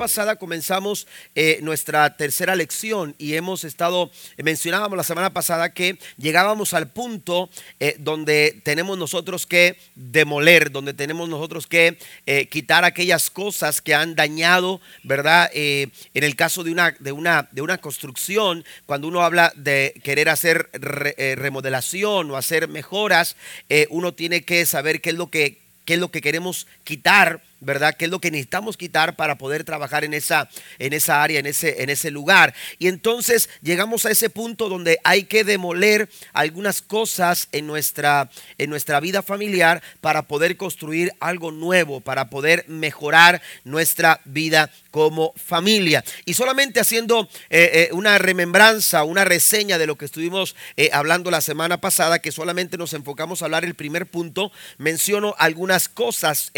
pasada comenzamos eh, nuestra tercera lección y hemos estado, eh, mencionábamos la semana pasada que llegábamos al punto eh, donde tenemos nosotros que demoler, donde tenemos nosotros que quitar aquellas cosas que han dañado, ¿verdad? en el caso de una, de, una, de una construcción, cuando uno habla de querer hacer remodelación o hacer mejoras, uno tiene que saber qué es lo que qué es lo que queremos quitar ¿verdad? ¿Qué es lo que necesitamos quitar para poder trabajar en esa, en esa área, en ese, en ese lugar? Y entonces llegamos a ese punto donde hay que demoler algunas cosas en nuestra, en nuestra vida familiar para poder construir algo nuevo, para poder mejorar nuestra vida como familia. Y solamente haciendo eh, eh, una remembranza, una reseña de lo que estuvimos eh, hablando la semana pasada, que solamente nos enfocamos a hablar el primer punto, menciono algunas cosas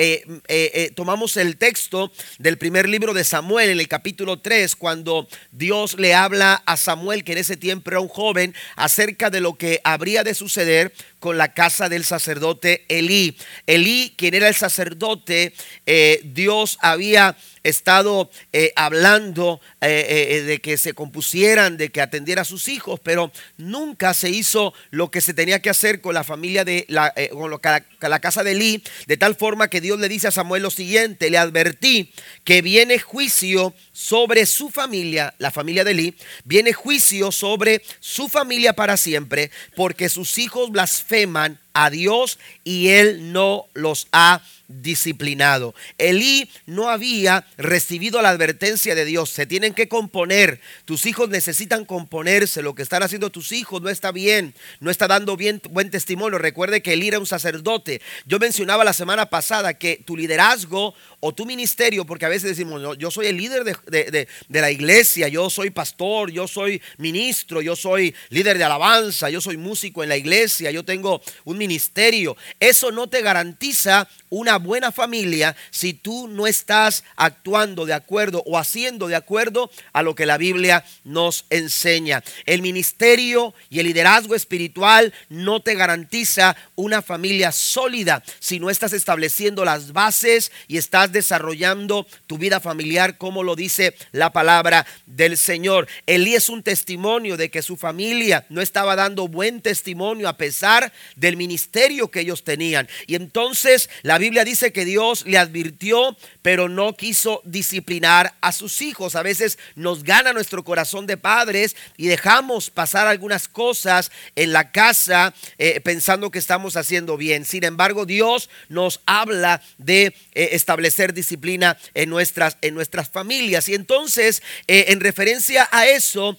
tomamos el texto del primer libro de Samuel en el capítulo 3, cuando Dios le habla a Samuel, que en ese tiempo era un joven, acerca de lo que habría de suceder con la casa del sacerdote Elí. Elí, quien era el sacerdote, eh, Dios había estado eh, hablando eh, de que se compusieran, de que atendiera a sus hijos, pero nunca se hizo lo que se tenía que hacer con la familia de la, con, la, casa de Elí, de tal forma que Dios le dice a Samuel lo siguiente, le advertí que viene juicio sobre su familia, la familia de Elí, viene juicio sobre su familia para siempre, porque sus hijos blasfeman a Dios y él no los ha disciplinado. Elí no había recibido la advertencia de Dios. Se tienen que componer. Tus hijos necesitan componerse. Lo que están haciendo tus hijos no está bien. No está dando bien, buen testimonio. Recuerde que Elí era un sacerdote. Yo mencionaba la semana pasada que tu liderazgo o tu ministerio, porque a veces decimos, yo soy el líder de, de la iglesia, yo soy pastor, yo soy ministro, yo soy líder de alabanza, yo soy músico en la iglesia, yo tengo un ministerio. Eso no te garantiza una buena familia si tú no estás actuando de acuerdo o haciendo de acuerdo a lo que la Biblia nos enseña. El ministerio y el liderazgo espiritual no te garantiza una familia sólida si no estás estableciendo las bases y estás desarrollando tu vida familiar como lo dice la palabra del Señor. Elí es un testimonio de que su familia no estaba dando buen testimonio a pesar del ministerio que ellos tenían. Y entonces la Biblia dice que Dios le advirtió, pero no quiso disciplinar a sus hijos. A veces nos gana nuestro corazón de padres y dejamos pasar algunas cosas en la casa eh, pensando que estamos haciendo bien. Sin embargo, Dios nos habla de eh, establecer disciplina en nuestras, en nuestras familias. Y entonces, eh, en referencia a eso,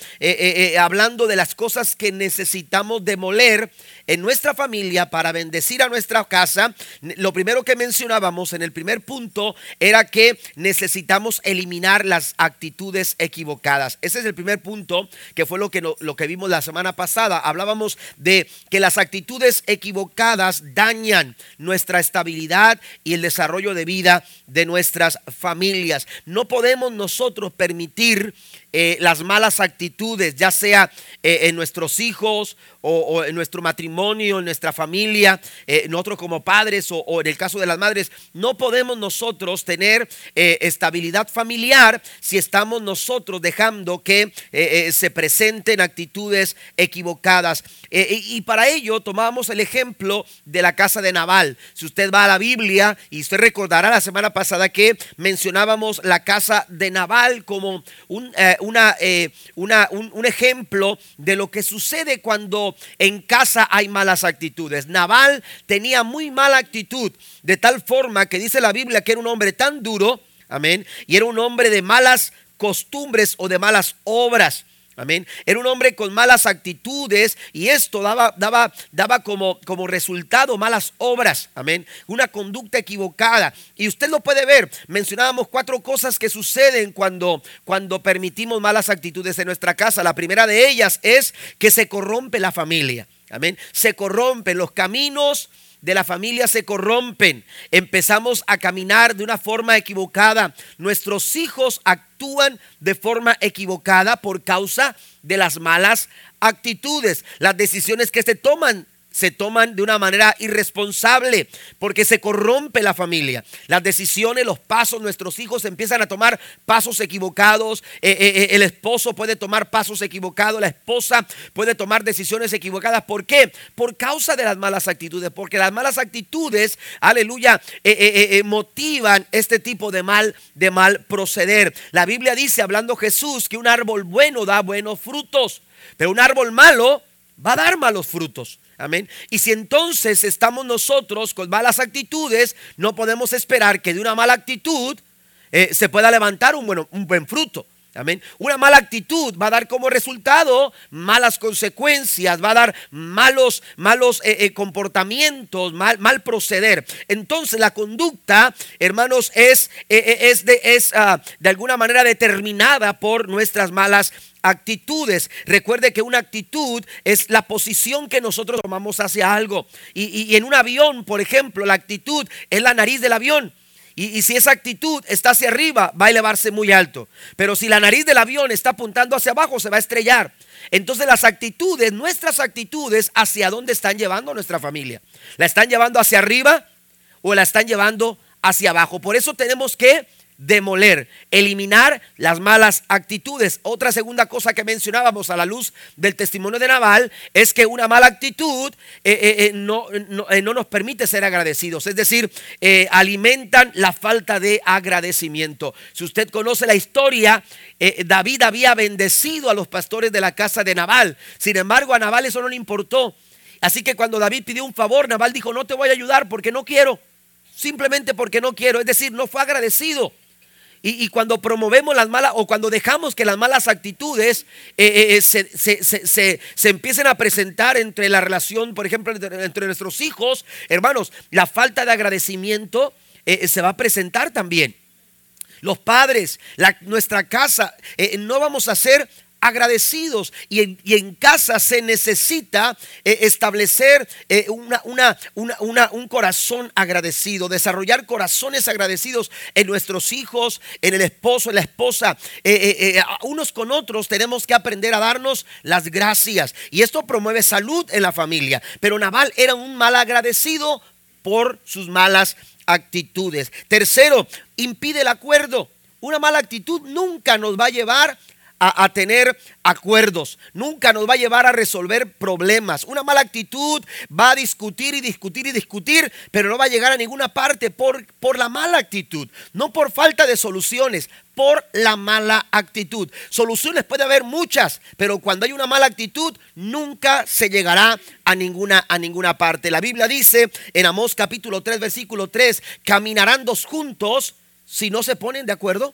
hablando de las cosas que necesitamos demoler en nuestra familia para bendecir a nuestra casa, lo primero que mencionábamos en el primer punto era que necesitamos eliminar las actitudes equivocadas. Ese es el primer punto que fue lo que, lo que vimos la semana pasada. Hablábamos de que las actitudes equivocadas dañan nuestra estabilidad y el desarrollo de vida de nuestras familias. No podemos nosotros permitir eh, las malas actitudes, ya sea eh, en nuestros hijos o, en nuestro matrimonio, en nuestra familia, eh, nosotros como padres o, en el caso de las madres, no podemos nosotros tener estabilidad familiar si estamos nosotros dejando que se presenten actitudes equivocadas. y para ello tomamos el ejemplo de la casa de Naval. Si usted va a la Biblia y usted recordará la semana pasada que mencionábamos la casa de Naval como un una, eh, una, un, ejemplo de lo que sucede cuando en casa hay malas actitudes. Naval tenía muy mala actitud, de tal forma que dice la Biblia que era un hombre tan duro, amén, y era un hombre de malas costumbres o de malas obras. Amén. Era un hombre con malas actitudes y esto daba, daba, daba como, como resultado malas obras. Amén. Una conducta equivocada. Y usted lo puede ver. Mencionábamos cuatro cosas que suceden cuando, cuando permitimos malas actitudes en nuestra casa. La primera de ellas es que se corrompe la familia. Amén. Se corrompen los caminos de la familia se corrompen, empezamos a caminar de una forma equivocada, nuestros hijos actúan de forma equivocada por causa de las malas actitudes, las decisiones que se toman se toman de una manera irresponsable porque se corrompe la familia. Las decisiones, los pasos, nuestros hijos empiezan a tomar pasos equivocados. Eh, eh, eh, el esposo puede tomar pasos equivocados, la esposa puede tomar decisiones equivocadas. ¿Por qué? Por causa de las malas actitudes, porque las malas actitudes, aleluya, motivan este tipo de mal, de mal proceder. La Biblia dice, hablando Jesús, que un árbol bueno da buenos frutos, pero un árbol malo va a dar malos frutos. Y si entonces estamos nosotros con malas actitudes, no podemos esperar que de una mala actitud eh, se pueda levantar un, un buen fruto. Amén. Una mala actitud va a dar como resultado malas consecuencias, va a dar malos, malos eh, eh, comportamientos, mal, mal, proceder. Entonces la conducta, hermanos, es, es, de, es ah, de alguna manera determinada por nuestras malas actitudes. Recuerde que una actitud es la posición que nosotros tomamos hacia algo. Y, en un avión, por ejemplo, la actitud es la nariz del avión. Y, si esa actitud está hacia arriba, va a elevarse muy alto. Pero si la nariz del avión está apuntando hacia abajo, se va a estrellar. Entonces las actitudes, nuestras actitudes, ¿hacia dónde están llevando nuestra familia? ¿La están llevando hacia arriba o la están llevando hacia abajo? Por eso tenemos que demoler, eliminar las malas actitudes. Otra segunda cosa que mencionábamos a la luz del testimonio de Naval es que una mala actitud eh, eh, eh, no, no, nos permite ser agradecidos, es decir, alimentan la falta de agradecimiento. Si usted conoce la historia, David había bendecido a los pastores de la casa de Naval, sin embargo a Naval eso no le importó. Así que cuando David pidió un favor, Naval dijo, no te voy a ayudar porque no quiero simplemente porque no quiero. Es decir, no fue agradecido. Y, cuando promovemos las malas o cuando dejamos que las malas actitudes eh, eh, eh, se, empiecen a presentar entre la relación, por ejemplo, entre, nuestros hijos, hermanos, la falta de agradecimiento se va a presentar también. Los padres, nuestra casa, no vamos a ser agradecidos y en, casa se necesita eh, establecer eh, una, un corazón agradecido, desarrollar corazones agradecidos en nuestros hijos, en el esposo, en la esposa, eh, unos con otros tenemos que aprender a darnos las gracias y esto promueve salud en la familia, pero Naval era un mal agradecido por sus malas actitudes. Tercero, impide el acuerdo. Una mala actitud nunca nos va a llevar a, tener acuerdos, nunca nos va a llevar a resolver problemas. Una mala actitud va a discutir y discutir y discutir, pero no va a llegar a ninguna parte por, por la mala actitud, no por falta de soluciones, por la mala actitud. Soluciones puede haber muchas, pero cuando hay una mala actitud nunca se llegará a ninguna a ninguna parte. La Biblia dice en Amós capítulo 3 versículo 3, caminarán dos juntos si no se ponen de acuerdo.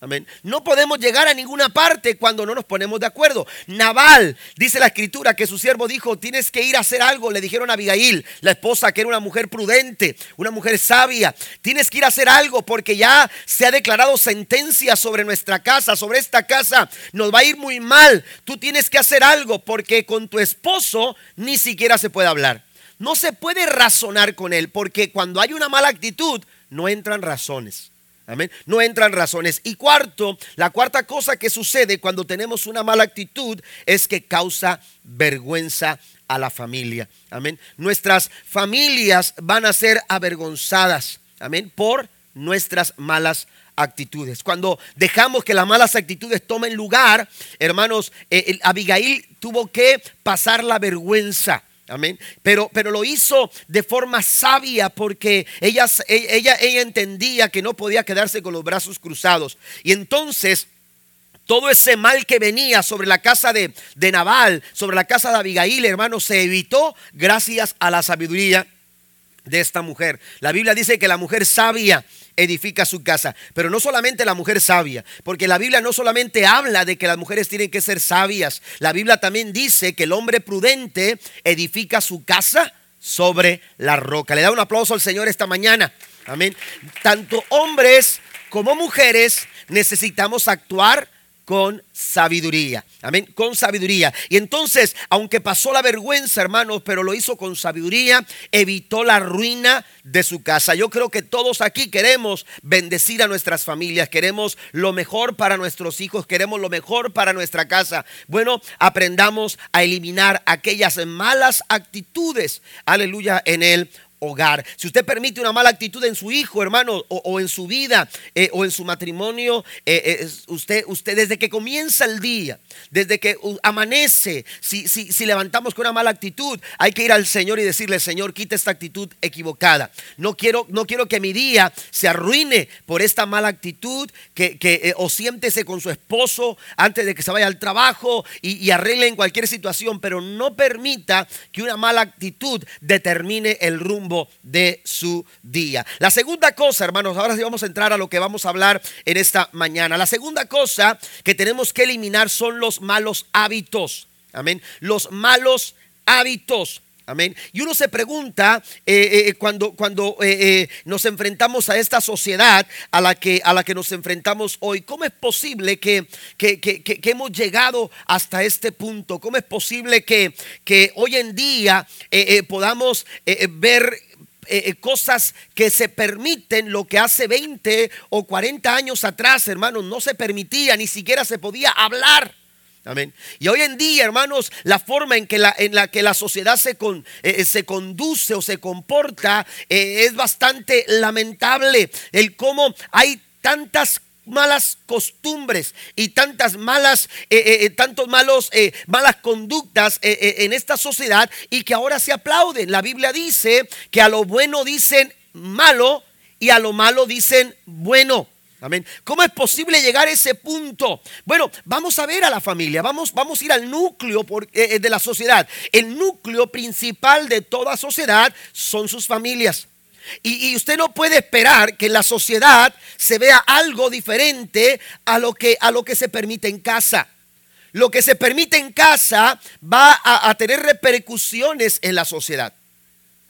Amén. No podemos llegar a ninguna parte cuando no nos ponemos de acuerdo. Naval, dice la escritura, que su siervo dijo, tienes que ir a hacer algo. Le dijeron a Abigail, la esposa, que era una mujer prudente, una mujer sabia. Tienes que ir a hacer algo porque ya se ha declarado sentencia sobre nuestra casa, sobre esta casa. Nos va a ir muy mal. Tú tienes que hacer algo porque con tu esposo ni siquiera se puede hablar. No se puede razonar con él porque cuando hay una mala actitud no entran razones. Amén. No entran razones. Y cuarto, la cuarta cosa que sucede cuando tenemos una mala actitud es que causa vergüenza a la familia. Amén. Nuestras familias van a ser avergonzadas. Amén. Por nuestras malas actitudes. Cuando dejamos que las malas actitudes tomen lugar, hermanos, eh, Abigail tuvo que pasar la vergüenza. Amén. Pero, pero lo hizo de forma sabia porque ella, ella, ella entendía que no podía quedarse con los brazos cruzados. Y entonces todo ese mal que venía sobre la casa de, de Nabal, sobre la casa de Abigail, hermano, se evitó gracias a la sabiduría de esta mujer. La Biblia dice que la mujer sabia edifica su casa. Pero no solamente la mujer sabia, porque la Biblia no solamente habla de que las mujeres tienen que ser sabias, la Biblia también dice que el hombre prudente edifica su casa sobre la roca. Le da un aplauso al Señor esta mañana. Amén. Tanto hombres como mujeres necesitamos actuar con sabiduría. Amén, con sabiduría. Y entonces, aunque pasó la vergüenza, hermanos, pero lo hizo con sabiduría, evitó la ruina de su casa. Yo creo que todos aquí queremos bendecir a nuestras familias, queremos lo mejor para nuestros hijos, queremos lo mejor para nuestra casa. Bueno, aprendamos a eliminar aquellas malas actitudes, aleluya, en el hogar. Si usted permite una mala actitud en su hijo, hermano, o, en su vida, eh, o en su matrimonio, eh, eh, usted, usted desde que comienza el día, desde que amanece, si, si, si, levantamos con una mala actitud, hay que ir al Señor y decirle, Señor, quita esta actitud equivocada. No quiero, no quiero que mi día se arruine por esta mala actitud, que, que o siéntese con su esposo antes de que se vaya al trabajo y, y arregle en cualquier situación, pero no permita que una mala actitud determine el rumbo de su día. La segunda cosa, hermanos, ahora sí vamos a entrar a lo que vamos a hablar en esta mañana. La segunda cosa que tenemos que eliminar son los malos hábitos. Amén. Los malos hábitos. Amén. Y uno se pregunta eh, eh, cuando, cuando eh, nos enfrentamos a esta sociedad a la, que, a la que nos enfrentamos hoy, ¿cómo es posible que, que, hemos llegado hasta este punto? ¿Cómo es posible que, que hoy en día podamos ver cosas que se permiten lo que hace 20 o 40 años atrás, hermanos, no se permitía, ni siquiera se podía hablar. Amén. Y hoy en día, hermanos, la forma en que la, en la, que la sociedad se, con, eh, eh, se conduce o se comporta eh, es bastante lamentable. El cómo hay tantas malas costumbres y tantas malas, tantos malos, malas conductas en esta sociedad y que ahora se aplauden. La Biblia dice que a lo bueno dicen malo y a lo malo dicen bueno. Amén. ¿Cómo es posible llegar a ese punto? Bueno, vamos a ver a la familia, vamos, vamos a ir al núcleo eh, eh, de la sociedad. El núcleo principal de toda sociedad son sus familias. Y, usted no puede esperar que en la sociedad se vea algo diferente a lo que, a lo que se permite en casa. Lo que se permite en casa va a tener repercusiones en la sociedad.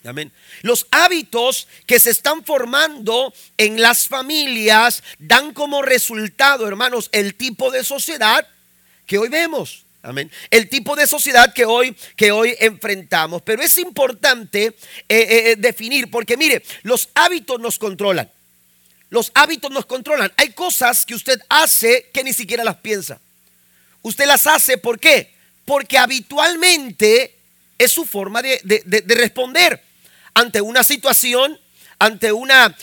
Amén. Los hábitos que se están formando en las familias dan como resultado, hermanos, el tipo de sociedad que hoy vemos. Amén. El tipo de sociedad que hoy, que hoy enfrentamos. Pero es importante eh, eh, eh, definir, porque mire, los hábitos nos controlan. Los hábitos nos controlan. Hay cosas que usted hace que ni siquiera las piensa. Usted las hace, ¿por qué? Porque habitualmente es su forma de, de responder ante una situación ante una,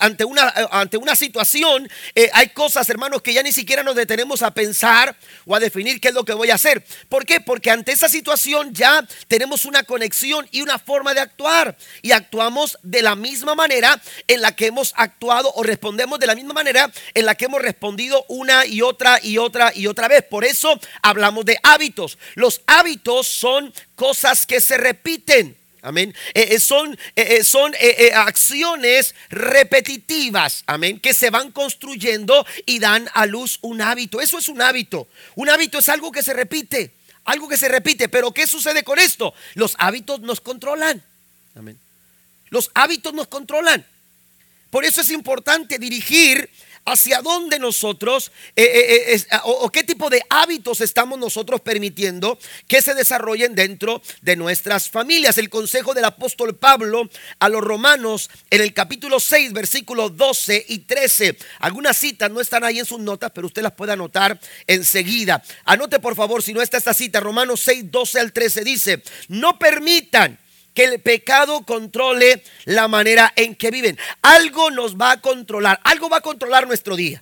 ante una, ante una situación, eh, hay cosas, hermanos, que ya ni siquiera nos detenemos a pensar o a definir qué es lo que voy a hacer. ¿Por qué? Porque ante esa situación ya tenemos una conexión y una forma de actuar. Y actuamos de la misma manera en la que hemos actuado o respondemos de la misma manera en la que hemos respondido una y otra y otra y otra vez. Por eso hablamos de hábitos. Los hábitos son cosas que se repiten. Amén. Eh, eh, son eh, son acciones repetitivas, amén, que se van construyendo y dan a luz un hábito. Eso es un hábito. Un hábito es algo que se repite, algo que se repite. Pero ¿qué sucede con esto? Los hábitos nos controlan. Amén. Los hábitos nos controlan. Por eso es importante dirigir hacia dónde nosotros eh, eh, eh, o, qué tipo de hábitos estamos nosotros permitiendo que se desarrollen dentro de nuestras familias. El consejo del apóstol Pablo a los romanos en el capítulo 6, versículos 12 y 13. Algunas citas no están ahí en sus notas, pero usted las puede anotar enseguida. Anote por favor, si no está esta cita, Romanos 6, 12 al 13 dice, no permitan que el pecado controle la manera en que viven. Algo nos va a controlar, algo va a controlar nuestro día.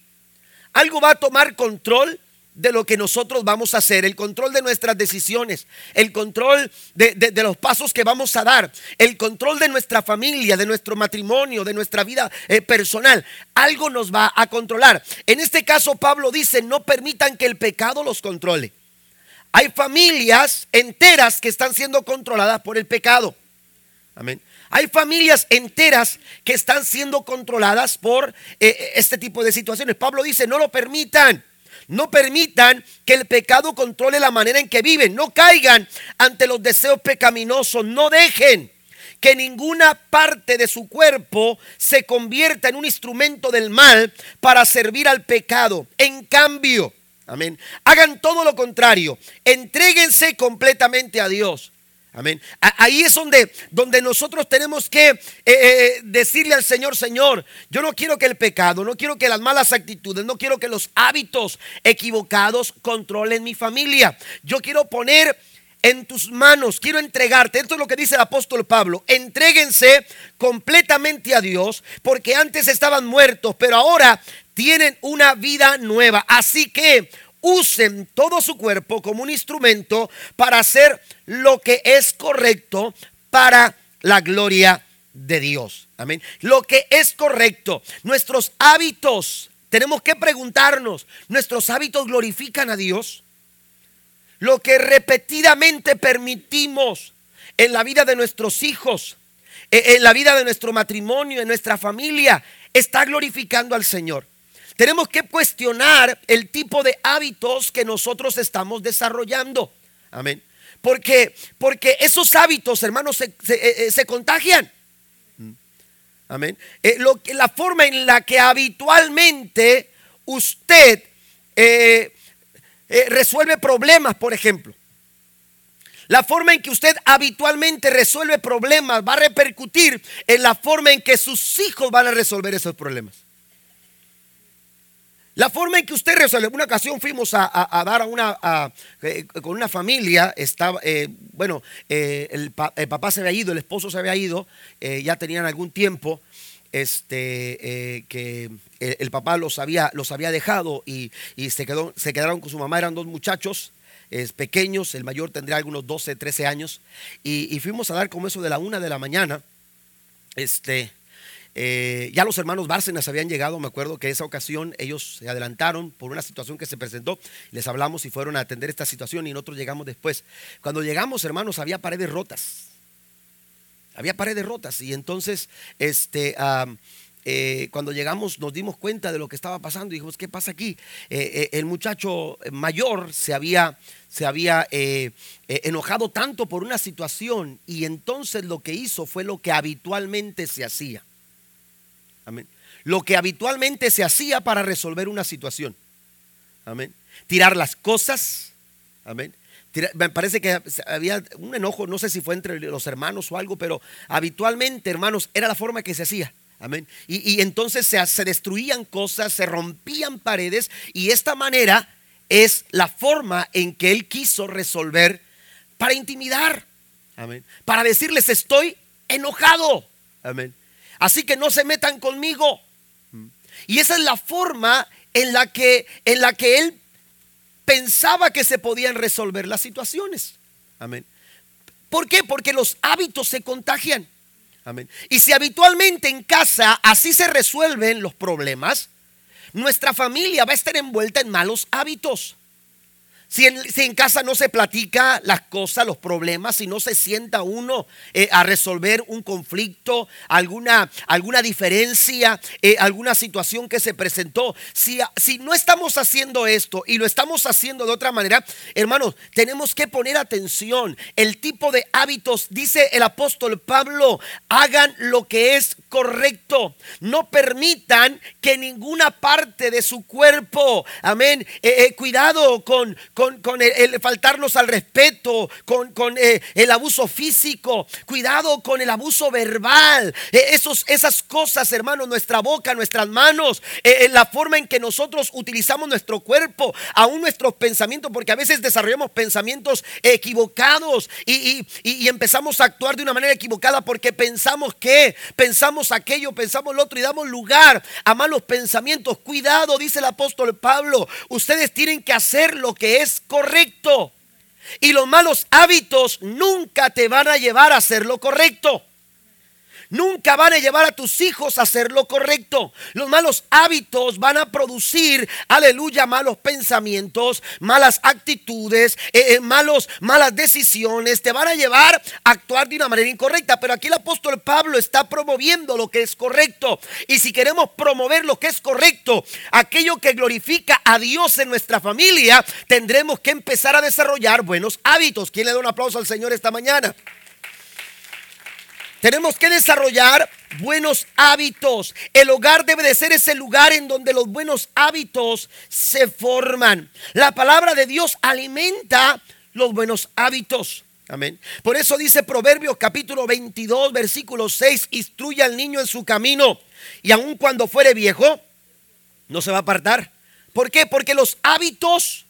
Algo va a tomar control de lo que nosotros vamos a hacer, el control de nuestras decisiones, el control de, los pasos que vamos a dar, el control de nuestra familia, de nuestro matrimonio, de nuestra vida eh, personal. Algo nos va a controlar. En este caso Pablo dice, no permitan que el pecado los controle. Hay familias enteras que están siendo controladas por el pecado. Amén. Hay familias enteras que están siendo controladas por eh, eh, este tipo de situaciones. Pablo dice, no lo permitan. No permitan que el pecado controle la manera en que viven. No caigan ante los deseos pecaminosos. No dejen que ninguna parte de su cuerpo se convierta en un instrumento del mal para servir al pecado. En cambio, amén, hagan todo lo contrario, entréguense completamente a Dios. Amén. Ahí es donde, donde nosotros tenemos que eh, eh, decirle al Señor, Señor, yo no quiero que el pecado, no quiero que las malas actitudes, no quiero que los hábitos equivocados controlen mi familia. Yo quiero poner en tus manos, quiero entregarte. Esto es lo que dice el apóstol Pablo. Entréguense completamente a Dios, porque antes estaban muertos, pero ahora tienen una vida nueva. Así que usen todo su cuerpo como un instrumento para hacer lo que es correcto para la gloria de Dios. Amén. Lo que es correcto. Nuestros hábitos, tenemos que preguntarnos, ¿nuestros hábitos glorifican a Dios? Lo que repetidamente permitimos en la vida de nuestros hijos, e-, en la vida de nuestro matrimonio, en nuestra familia, está glorificando al Señor. Tenemos que cuestionar el tipo de hábitos que nosotros estamos desarrollando. Amén. Porque, porque esos hábitos, hermanos, se, eh, eh, contagian. Mm. Amén. Eh, la forma en la que habitualmente usted resuelve problemas, por ejemplo. La forma en que usted habitualmente resuelve problemas va a repercutir en la forma en que sus hijos van a resolver esos problemas. La forma en que usted resuelve, una ocasión fuimos a, dar a una, eh, con una familia, estaba, eh, bueno, eh, el, papá se había ido, el esposo se había ido, ya tenían algún tiempo, este, que el, papá los había, los había dejado y, se, quedó, se quedaron con su mamá, eran dos muchachos, pequeños, el mayor tendría algunos 12, 13 años, y, y, fuimos a dar como eso de la una de la mañana, este, eh, ya los hermanos Bárcenas habían llegado, me acuerdo que esa ocasión ellos se adelantaron por una situación que se presentó, les hablamos y fueron a atender esta situación y nosotros llegamos después. Cuando llegamos, hermanos, había paredes rotas. Había paredes rotas y entonces, este, eh, cuando llegamos nos dimos cuenta de lo que estaba pasando y dijimos, ¿qué pasa aquí? Eh, el muchacho mayor se había, se había enojado tanto por una situación y entonces lo que hizo fue lo que habitualmente se hacía. Amén. Lo que habitualmente se hacía para resolver una situación. Amén. Tirar las cosas. Amén. me parece que había un enojo, no sé si fue entre los hermanos o algo, pero habitualmente, hermanos, era la forma que se hacía. Amén. Y, entonces se, se destruían cosas, se rompían paredes y esta manera es la forma en que él quiso resolver para intimidar. Amén. Para decirles estoy enojado. Amén. Así que no se metan conmigo. Y esa es la forma en la que, en la que él pensaba que se podían resolver las situaciones. Amén. ¿Por qué? Porque los hábitos se contagian. Amén. Y si habitualmente en casa así se resuelven los problemas, nuestra familia va a estar envuelta en malos hábitos. Si en, casa no se platica las cosas, los problemas, si no se sienta uno eh, a resolver un conflicto, alguna, alguna diferencia, eh, alguna situación que se presentó, si, si no estamos haciendo esto y lo estamos haciendo de otra manera, hermanos, tenemos que poner atención. El tipo de hábitos, dice el apóstol Pablo, hagan lo que es correcto. No permitan que ninguna parte de su cuerpo, amén, eh, cuidado con con, el, faltarnos al respeto, con, eh, el abuso físico, cuidado con el abuso verbal, eh, esos, esas cosas, hermanos, nuestra boca, nuestras manos, eh, la forma en que nosotros utilizamos nuestro cuerpo, aún nuestros pensamientos, porque a veces desarrollamos pensamientos equivocados y, y empezamos a actuar de una manera equivocada porque pensamos que, pensamos aquello, pensamos lo otro y damos lugar a malos pensamientos. Cuidado, dice el apóstol Pablo, ustedes tienen que hacer lo que es correcto. Y los malos hábitos nunca te van a llevar a hacer lo correcto. Nunca van a llevar a tus hijos a hacer lo correcto. Los malos hábitos van a producir, aleluya, malos pensamientos, malas actitudes, eh, eh, malos, malas decisiones. Te van a llevar a actuar de una manera incorrecta. Pero aquí el apóstol Pablo está promoviendo lo que es correcto. Y si queremos promover lo que es correcto, aquello que glorifica a Dios en nuestra familia, tendremos que empezar a desarrollar buenos hábitos. ¿Quién le da un aplauso al Señor esta mañana? Tenemos que desarrollar buenos hábitos. El hogar debe de ser ese lugar en donde los buenos hábitos se forman. La palabra de Dios alimenta los buenos hábitos. Amén. Por eso dice Proverbios capítulo 22, versículo 6, instruye al niño en su camino y aun cuando fuere viejo, no se va a apartar. ¿Por qué? Porque los hábitos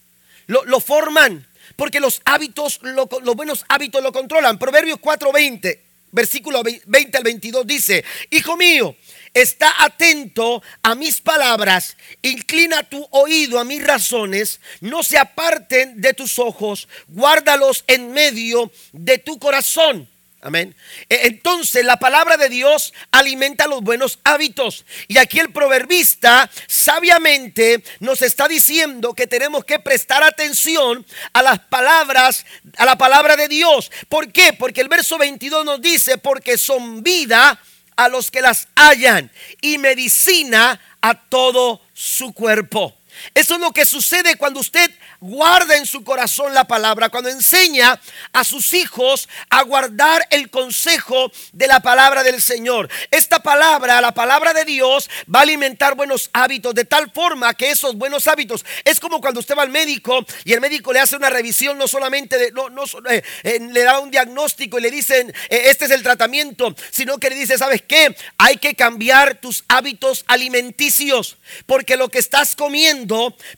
lo, forman, porque los hábitos, los buenos hábitos lo controlan. Proverbios 4:20, versículo 20 al 22 dice, Hijo mío, está atento a mis palabras, inclina tu oído a mis razones, no se aparten de tus ojos, guárdalos en medio de tu corazón Amén. E, entonces la palabra de Dios alimenta los buenos hábitos. Y aquí el proverbista sabiamente nos está diciendo que tenemos que prestar atención a las palabras, a la palabra de Dios. ¿Por qué? Porque el verso 22 nos dice, porque son vida a los que las hallan y medicina a todo su cuerpo. Eso es lo que sucede cuando usted guarda en su corazón la palabra, cuando enseña a sus hijos a guardar el consejo de la palabra del Señor. Esta palabra, la palabra de Dios, va a alimentar buenos hábitos de tal forma que esos buenos hábitos es como cuando usted va al médico y el médico le hace una revisión, no solamente eh, eh, le da un diagnóstico y le dicen eh, este es el tratamiento, sino que le dice, ¿sabes qué? Hay que cambiar tus hábitos alimenticios porque lo que estás comiendo,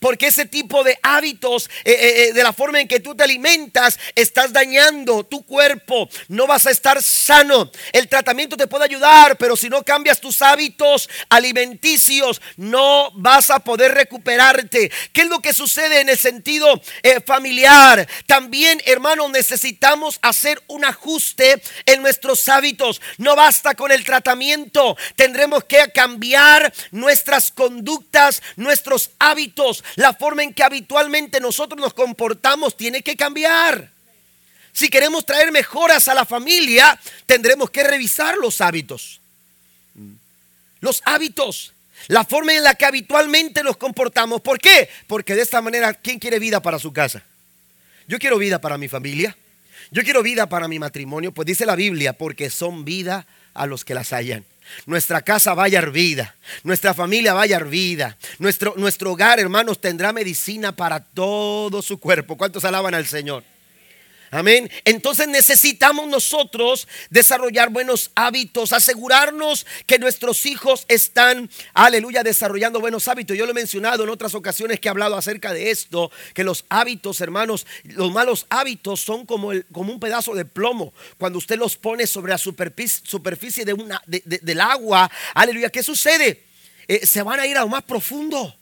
porque ese tipo de hábitos eh, eh, eh, de la forma en que tú te alimentas, estás dañando tu cuerpo. No vas a estar sano. El tratamiento te puede ayudar, pero si no cambias tus hábitos alimenticios, no vas a poder recuperarte. ¿Qué es lo que sucede en el sentido familiar? También, hermano, necesitamos hacer un ajuste en nuestros hábitos. No basta con el tratamiento. Tendremos que cambiar nuestras conductas, nuestros hábitos, la forma en que habitualmente nosotros nos comportamos tiene que cambiar. Si queremos traer mejoras a la familia, tendremos que revisar los hábitos. Los hábitos, la forma en la que habitualmente nos comportamos. ¿Por qué? Porque de esta manera, ¿quién quiere vida para su casa? Yo quiero vida para mi familia. Yo quiero vida para mi matrimonio. Pues dice la Biblia, porque son vida a los que las hallan. Nuestra casa vaya hervida, nuestra familia vaya hervida, nuestro, nuestro hogar, hermanos, tendrá medicina para todo su cuerpo. ¿Cuántos alaban al Señor? Amén. Entonces necesitamos nosotros desarrollar buenos hábitos, asegurarnos que nuestros hijos están, aleluya, desarrollando buenos hábitos. Yo lo he mencionado en otras ocasiones que he hablado acerca de esto, que los hábitos, hermanos, los malos hábitos son como, como un pedazo de plomo. Cuando usted los pone sobre la superficie, de una, del agua, aleluya, ¿qué sucede? Eh, se van a ir a lo más profundo,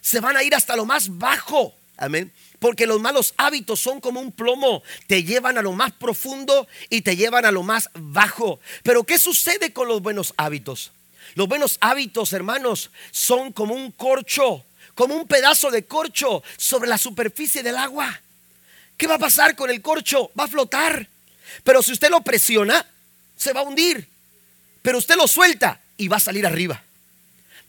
se van a ir hasta lo más bajo. Amén. Porque los malos hábitos son como un plomo, te llevan a lo más profundo y te llevan a lo más bajo. Pero ¿qué sucede con los buenos hábitos? Los buenos hábitos, hermanos, son como un corcho, como un pedazo de corcho sobre la superficie del agua. ¿Qué va a pasar con el corcho? Va a flotar. Pero si usted lo presiona, se va a hundir. Pero usted lo suelta y va a salir arriba.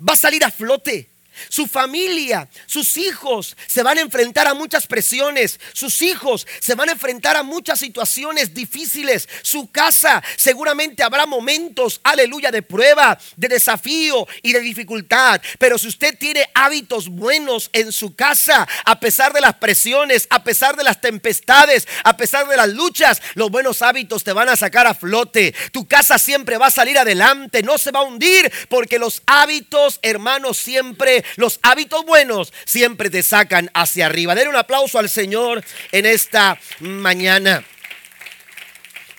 Va a salir a flote. Su familia, sus hijos se van a enfrentar a muchas presiones. Sus hijos se van a enfrentar a muchas situaciones difíciles. Su casa seguramente habrá momentos, aleluya, de prueba, de desafío y de dificultad. Pero si usted tiene hábitos buenos en su casa, a pesar de las presiones, a pesar de las tempestades, a pesar de las luchas, los buenos hábitos te van a sacar a flote. Tu casa siempre va a salir adelante, no se va a hundir porque los hábitos, hermanos, siempre los hábitos buenos siempre te sacan hacia arriba. Den un aplauso al Señor en esta mañana.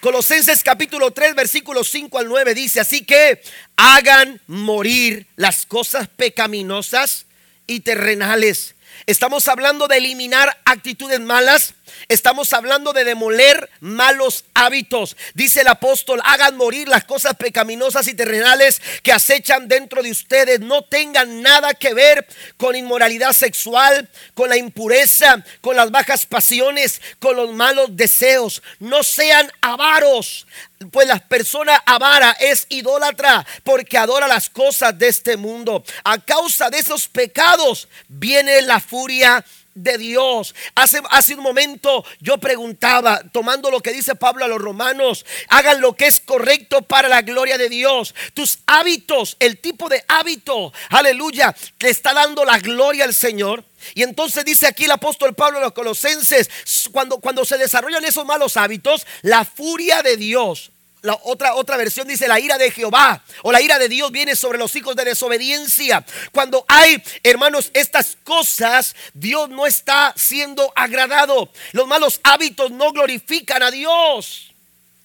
Colosenses capítulo 3, versículos 5 al 9 dice, así que hagan morir las cosas pecaminosas y terrenales. Estamos hablando de eliminar actitudes malas Estamos hablando de demoler malos hábitos. Dice el apóstol, hagan morir las cosas pecaminosas y terrenales que acechan dentro de ustedes. No tengan nada que ver con inmoralidad sexual, con la impureza, con las bajas pasiones, con los malos deseos. No sean avaros. Pues la persona avara es idólatra porque adora las cosas de este mundo. A causa de esos pecados viene la furia de Dios. Hace, hace un momento yo preguntaba, tomando lo que dice Pablo a los romanos, hagan lo que es correcto para la gloria de Dios. Tus hábitos, el tipo de hábito, aleluya, le está dando la gloria al Señor. Y entonces dice aquí el apóstol Pablo a los colosenses, cuando, cuando se desarrollan esos malos hábitos, la furia de Dios la otra, otra versión dice la ira de Jehová o la ira de Dios viene sobre los hijos de desobediencia. Cuando hay, hermanos, estas cosas, Dios no está siendo agradado. Los malos hábitos no glorifican a Dios.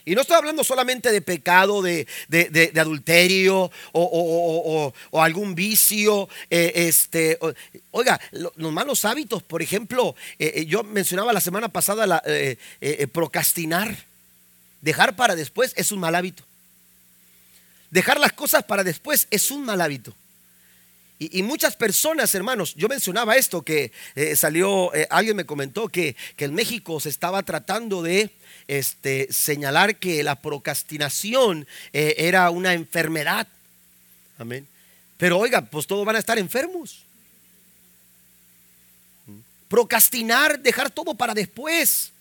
Y no estoy hablando solamente de pecado, de, adulterio o, algún vicio. Eh, este, oiga, los malos hábitos, por ejemplo, eh, eh, yo mencionaba la semana pasada la, procrastinar. Dejar para después es un mal hábito. Dejar las cosas para después es un mal hábito. Y, muchas personas, hermanos, yo mencionaba esto, que eh, salió, eh, alguien me comentó que, que, en México se estaba tratando de este, señalar que la procrastinación eh, era una enfermedad. Amén. Pero oiga, pues todos van a estar enfermos. Procrastinar, dejar todo para después.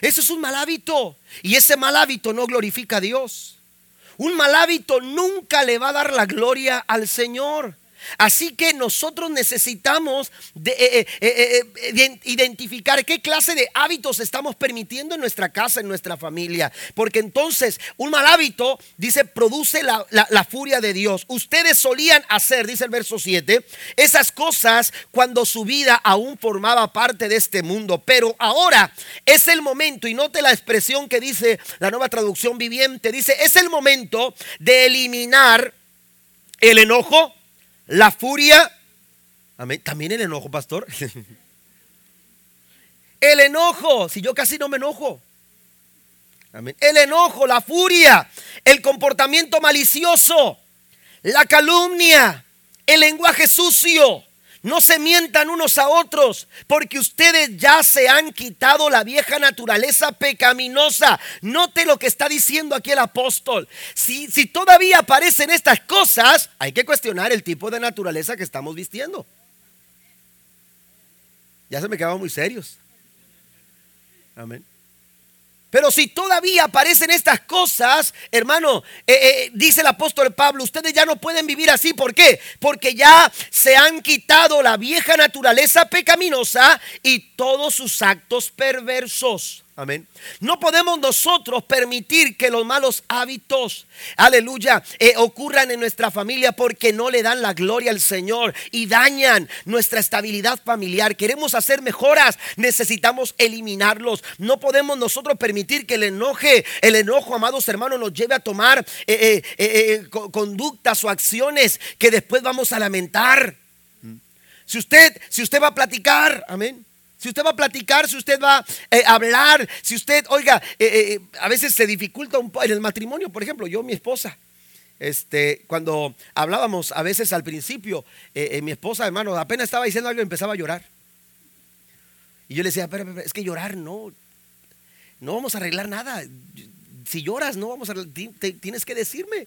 Eso es un mal hábito. Y ese mal hábito no glorifica a Dios. Un mal hábito nunca le va a dar la gloria al Señor. Así que nosotros necesitamos eh, eh, eh, identificar qué clase de hábitos estamos permitiendo en nuestra casa, en nuestra familia. Porque entonces un mal hábito, dice, produce la, la furia de Dios. Ustedes solían hacer, dice el verso 7, esas cosas cuando su vida aún formaba parte de este mundo. Pero ahora es el momento, y note la expresión que dice la nueva traducción viviente, dice, es el momento de eliminar el enojo la furia. También el enojo, pastor. el enojo, si yo casi no me enojo. El enojo, la furia, el comportamiento malicioso, la calumnia, el lenguaje sucio, no se mientan unos a otros, porque ustedes ya se han quitado la vieja naturaleza pecaminosa. Note lo que está diciendo aquí el apóstol. Si, si todavía aparecen estas cosas, hay que cuestionar el tipo de naturaleza que estamos vistiendo. Ya se me quedaban muy serios. Amén. Pero si todavía aparecen estas cosas, hermano, eh, eh, dice el apóstol Pablo, ustedes ya no pueden vivir así. ¿Por qué? Porque ya se han quitado la vieja naturaleza pecaminosa y todos sus actos perversos. Amén. No podemos nosotros permitir que los malos hábitos, aleluya, eh, ocurran en nuestra familia porque no le dan la gloria al Señor y dañan nuestra estabilidad familiar. Queremos hacer mejoras, necesitamos eliminarlos. No podemos nosotros permitir que el enoje, el enojo, amados hermanos, nos lleve a tomar eh, eh, conductas o acciones que después vamos a lamentar. Si usted, si usted va a platicar, amén si usted va a platicar, si usted va eh, a hablar, si usted, oiga, eh, eh, a veces se dificulta un poco en el matrimonio, por ejemplo, yo, mi esposa, este, cuando hablábamos a veces al principio, mi esposa, hermano, apenas estaba diciendo algo empezaba a llorar. Y yo le decía, pero, es que llorar no, no vamos a arreglar nada. Si lloras, no vamos a, tienes que decirme.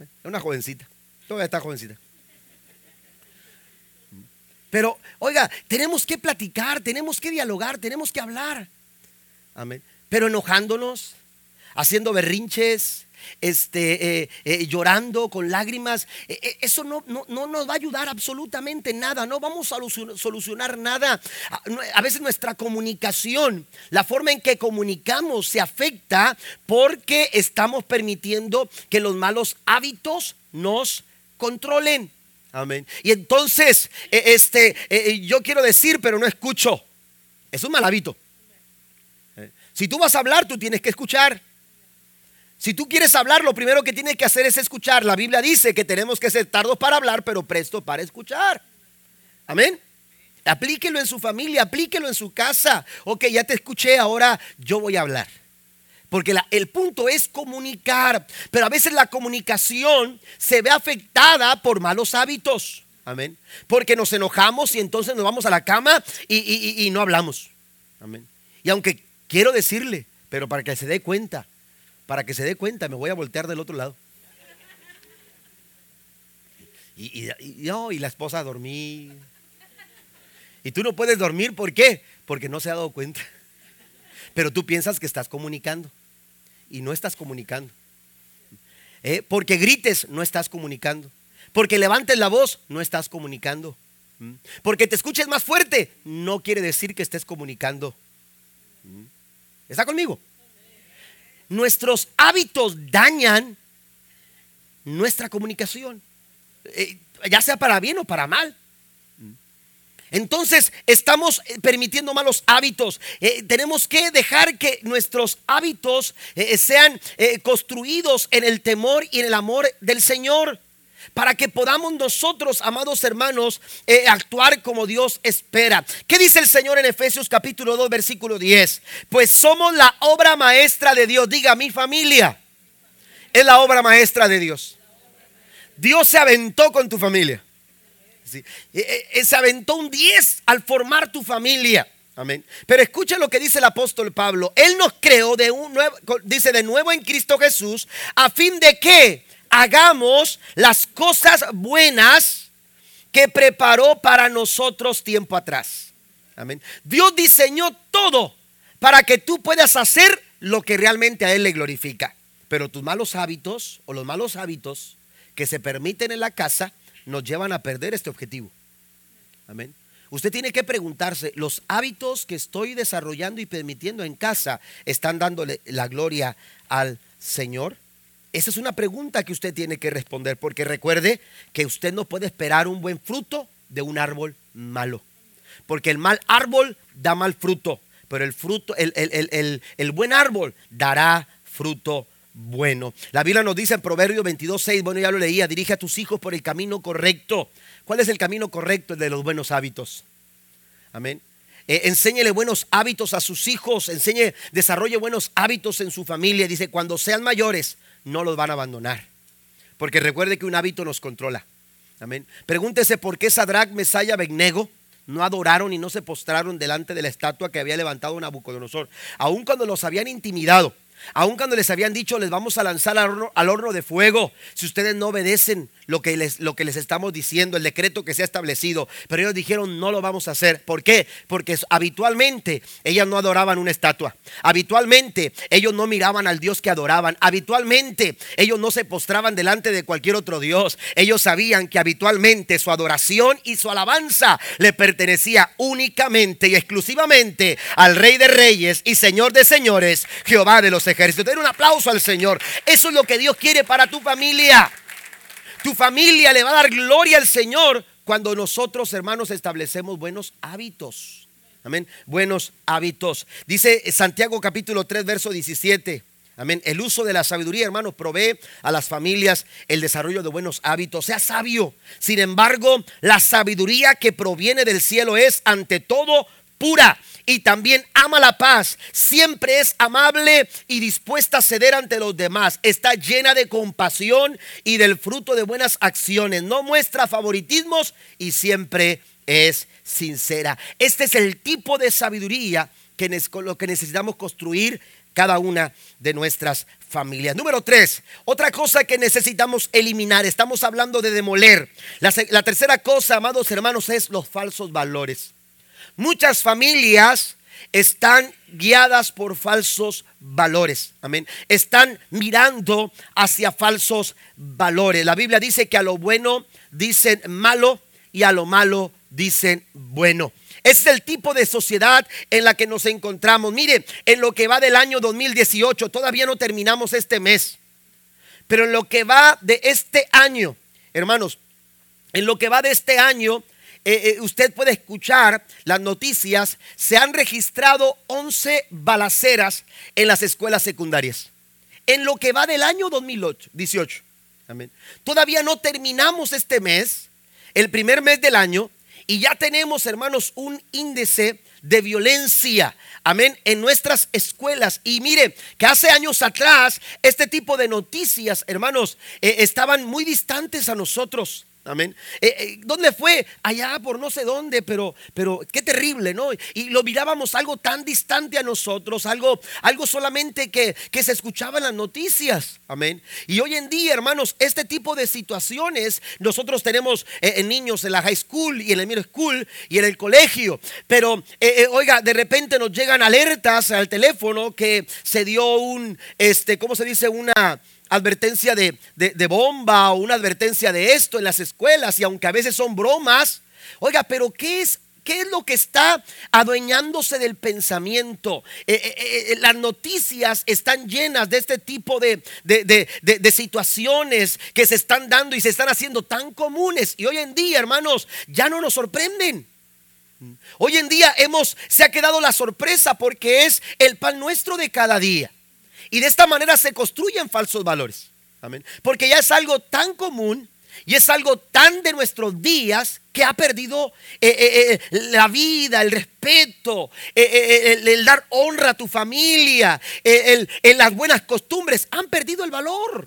Es una jovencita, todavía está jovencita. Pero, oiga, tenemos que platicar, tenemos que dialogar, tenemos que hablar. Amén. Pero enojándonos, haciendo berrinches, este, eh, eh, llorando con lágrimas, eh, eso no, no, no, nos va a ayudar absolutamente nada, no vamos a solucionar nada. A veces nuestra comunicación, la forma en que comunicamos se afecta porque estamos permitiendo que los malos hábitos nos controlen. Amén. Y entonces, eh, este, eh, eh, yo quiero decir, pero no escucho. Es un mal hábito. Si tú vas a hablar, tú tienes que escuchar. Si tú quieres hablar, lo primero que tienes que hacer es escuchar. La Biblia dice que tenemos que ser tardos para hablar, pero presto para escuchar. Amén. Aplíquelo en su familia, aplíquelo en su casa. Ok, ya te escuché, ahora yo voy a hablar. Porque el punto es comunicar. Pero a veces la comunicación se ve afectada por malos hábitos. Amén. Porque nos enojamos y entonces nos vamos a la cama y, no hablamos. Amén. Y aunque quiero decirle, pero para que se dé cuenta, para que se dé cuenta, me voy a voltear del otro lado. Y, y, y la esposa a. Y tú no puedes dormir, ¿por qué? Porque no se ha dado cuenta. Pero tú piensas que estás comunicando y no estás comunicando. ¿Eh? Porque grites, no estás comunicando. Porque levantes la voz, no estás comunicando. ¿Mm? Porque te escuches más fuerte, no quiere decir que estés comunicando. ¿Mm? ¿Está conmigo? Nuestros hábitos dañan nuestra comunicación, eh, ya sea para bien o para mal. Entonces estamos eh, permitiendo malos hábitos. Eh, tenemos que dejar que nuestros hábitos sean construidos en el temor y en el amor del Señor. Para que podamos nosotros, amados hermanos, actuar como Dios espera. ¿Qué dice el Señor en Efesios capítulo 2, versículo 10? Pues somos la obra maestra de Dios. Diga, mi familia es la obra maestra de Dios. Dios se aventó con tu familia. E, e, e, se aventó un 10 al formar tu familia. Amén. Pero escucha lo que dice el apóstol Pablo. Él nos creó de nuevo, dice de nuevo en Cristo Jesús, a fin de que hagamos las cosas buenas que preparó para nosotros tiempo atrás. Amén. Dios diseñó todo para que tú puedas hacer lo que realmente a Él le glorifica. Pero tus malos hábitos o los malos hábitos que se permiten en la casa nos llevan a perder este objetivo. Amén. Usted tiene que preguntarse, ¿los hábitos que estoy desarrollando y permitiendo en casa están dándole la gloria al Señor? Esa es una pregunta que usted tiene que responder, porque recuerde que usted no puede esperar un buen fruto de un árbol malo, porque el mal árbol da mal fruto, pero el fruto, el, el, el buen árbol dará fruto bueno. La Biblia nos dice en Proverbios 22, 6, bueno, ya lo leía, dirige a tus hijos por el camino correcto. ¿Cuál es el camino correcto? El de los buenos hábitos. Amén. Eh, enséñele buenos hábitos a sus hijos, enseñe, desarrolle buenos hábitos en su familia. Dice, cuando sean mayores, no los van a abandonar. Porque recuerde que un hábito nos controla. Amén. Pregúntese por qué Sadrach, Mesaya, Begnego no adoraron y no se postraron delante de la estatua que había levantado Nabucodonosor, aun cuando los habían intimidado Aun cuando les habían dicho, les vamos a lanzar al horno, de fuego, si ustedes no obedecen lo que, les, lo que les estamos diciendo, el decreto que se ha establecido. Pero ellos dijeron, no lo vamos a hacer. ¿Por qué? Porque habitualmente ellas no adoraban una estatua. Habitualmente ellos no miraban al Dios que adoraban. Habitualmente ellos no se postraban delante de cualquier otro Dios. Ellos sabían que habitualmente su adoración y su alabanza le pertenecía únicamente y exclusivamente al Rey de Reyes y Señor de Señores, Jehová de los ejércitos. Den un aplauso al Señor. Eso es lo que Dios quiere para tu familia. Tu familia le va a dar gloria al Señor cuando nosotros, hermanos, establecemos buenos hábitos. Amén. Buenos hábitos. Dice Santiago capítulo 3, verso 17. Amén. El uso de la sabiduría, hermanos, provee a las familias el desarrollo de buenos hábitos. Sea sabio. Sin embargo, la sabiduría que proviene del cielo es ante todo pura y también ama la paz. Siempre es amable y dispuesta a ceder ante los demás. Está llena de compasión y del fruto de buenas acciones. No muestra favoritismos y siempre es sincera. Este es el tipo de sabiduría que lo que necesitamos construir cada una de nuestras familias. Número tres, otra cosa que necesitamos eliminar. Estamos hablando de demoler. La, la tercera cosa, amados hermanos, es los falsos valores. Muchas familias están guiadas por falsos valores. Amén. Están mirando hacia falsos valores. La Biblia dice que a lo bueno dicen malo y a lo malo dicen bueno. Es el tipo de sociedad en la que nos encontramos. Mire, en lo que va del año 2018, todavía no terminamos este mes, pero en lo que va de este año, hermanos, en lo que va de este año, eh, eh, usted puede escuchar las noticias, se han registrado 11 balaceras en las escuelas secundarias. En lo que va del año 2018. Amén. Todavía no terminamos este mes, el primer mes del año, y ya tenemos, hermanos, un índice de violencia, amén, en nuestras escuelas. Y mire, que hace años atrás este tipo de noticias, hermanos, eh, estaban muy distantes a nosotros. Amén. Eh, eh, ¿Dónde fue? Allá por no sé dónde, pero, pero qué terrible, ¿no? Y lo mirábamos algo tan distante a nosotros, algo, algo solamente que, que se escuchaba en las noticias. Amén. Y hoy en día, hermanos, este tipo de situaciones, nosotros tenemos eh, niños en la high school y en el middle school y en el colegio. Pero, oiga, de repente nos llegan alertas al teléfono que se dio un, este, ¿cómo se dice? Una advertencia de, bomba o una advertencia de esto en las escuelas y aunque a veces son bromas, oiga, pero ¿qué es ¿Qué es lo que está adueñándose del pensamiento? Eh, eh, eh, las noticias están llenas de este tipo de, de, situaciones que se están dando y se están haciendo tan comunes. Y hoy en día, hermanos, ya no nos sorprenden. Hoy en día hemos, se ha quedado la sorpresa porque es el pan nuestro de cada día. Y de esta manera se construyen falsos valores. Amén. Porque ya es algo tan común y es algo tan de nuestros días que ha perdido eh, eh, eh, la vida, el respeto, el, dar honra a tu familia, el, las buenas costumbres. Han perdido el valor.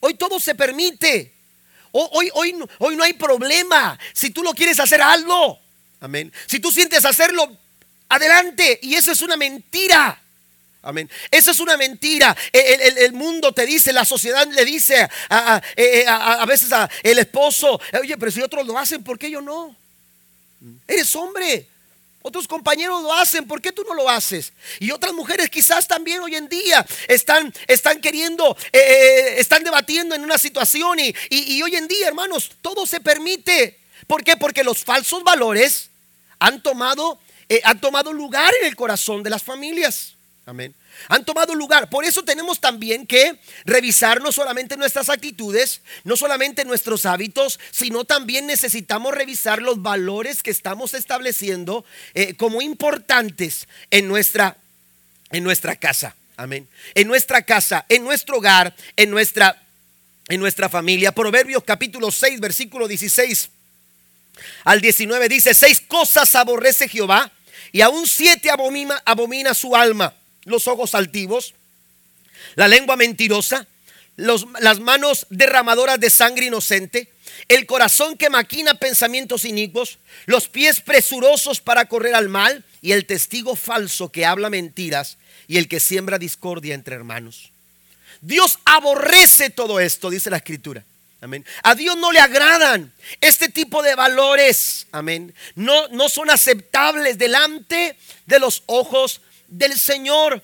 Hoy todo se permite. Hoy, hoy, hoy no hay problema. Si tú lo quieres hacer, algo. Amén. Si tú sientes hacerlo, adelante. Y eso es una mentira. Amén. Eso es una mentira. El, mundo te dice, la sociedad le dice a, eh, eh, veces al esposo, oye, pero si otros lo hacen, ¿por qué yo no? Eres hombre. Otros compañeros lo hacen, ¿por qué tú no lo haces? Y otras mujeres quizás también hoy en día están, están queriendo, eh, están debatiendo en una situación y, y, hoy en día, hermanos, todo se permite. ¿Por qué? Porque los falsos valores han tomado, han tomado lugar en el corazón de las familias. Amén. Han tomado lugar. Por eso tenemos también que revisar no solamente nuestras actitudes, no solamente nuestros hábitos, sino también necesitamos revisar los valores que estamos estableciendo eh, como importantes en nuestra, en nuestra casa. Amén. En nuestra casa, en nuestro hogar, en nuestra, en nuestra familia. Proverbios capítulo 6, versículo 16 al 19 dice, seis cosas aborrece Jehová y aún siete abomina, abomina su alma los ojos altivos, la lengua mentirosa, las manos derramadoras de sangre inocente, el corazón que maquina pensamientos inicuos, los pies presurosos para correr al mal y el testigo falso que habla mentiras y el que siembra discordia entre hermanos. Dios aborrece todo esto, dice la escritura. Amén. A Dios no le agradan este tipo de valores. Amén. No, no son aceptables delante de los ojos del Señor.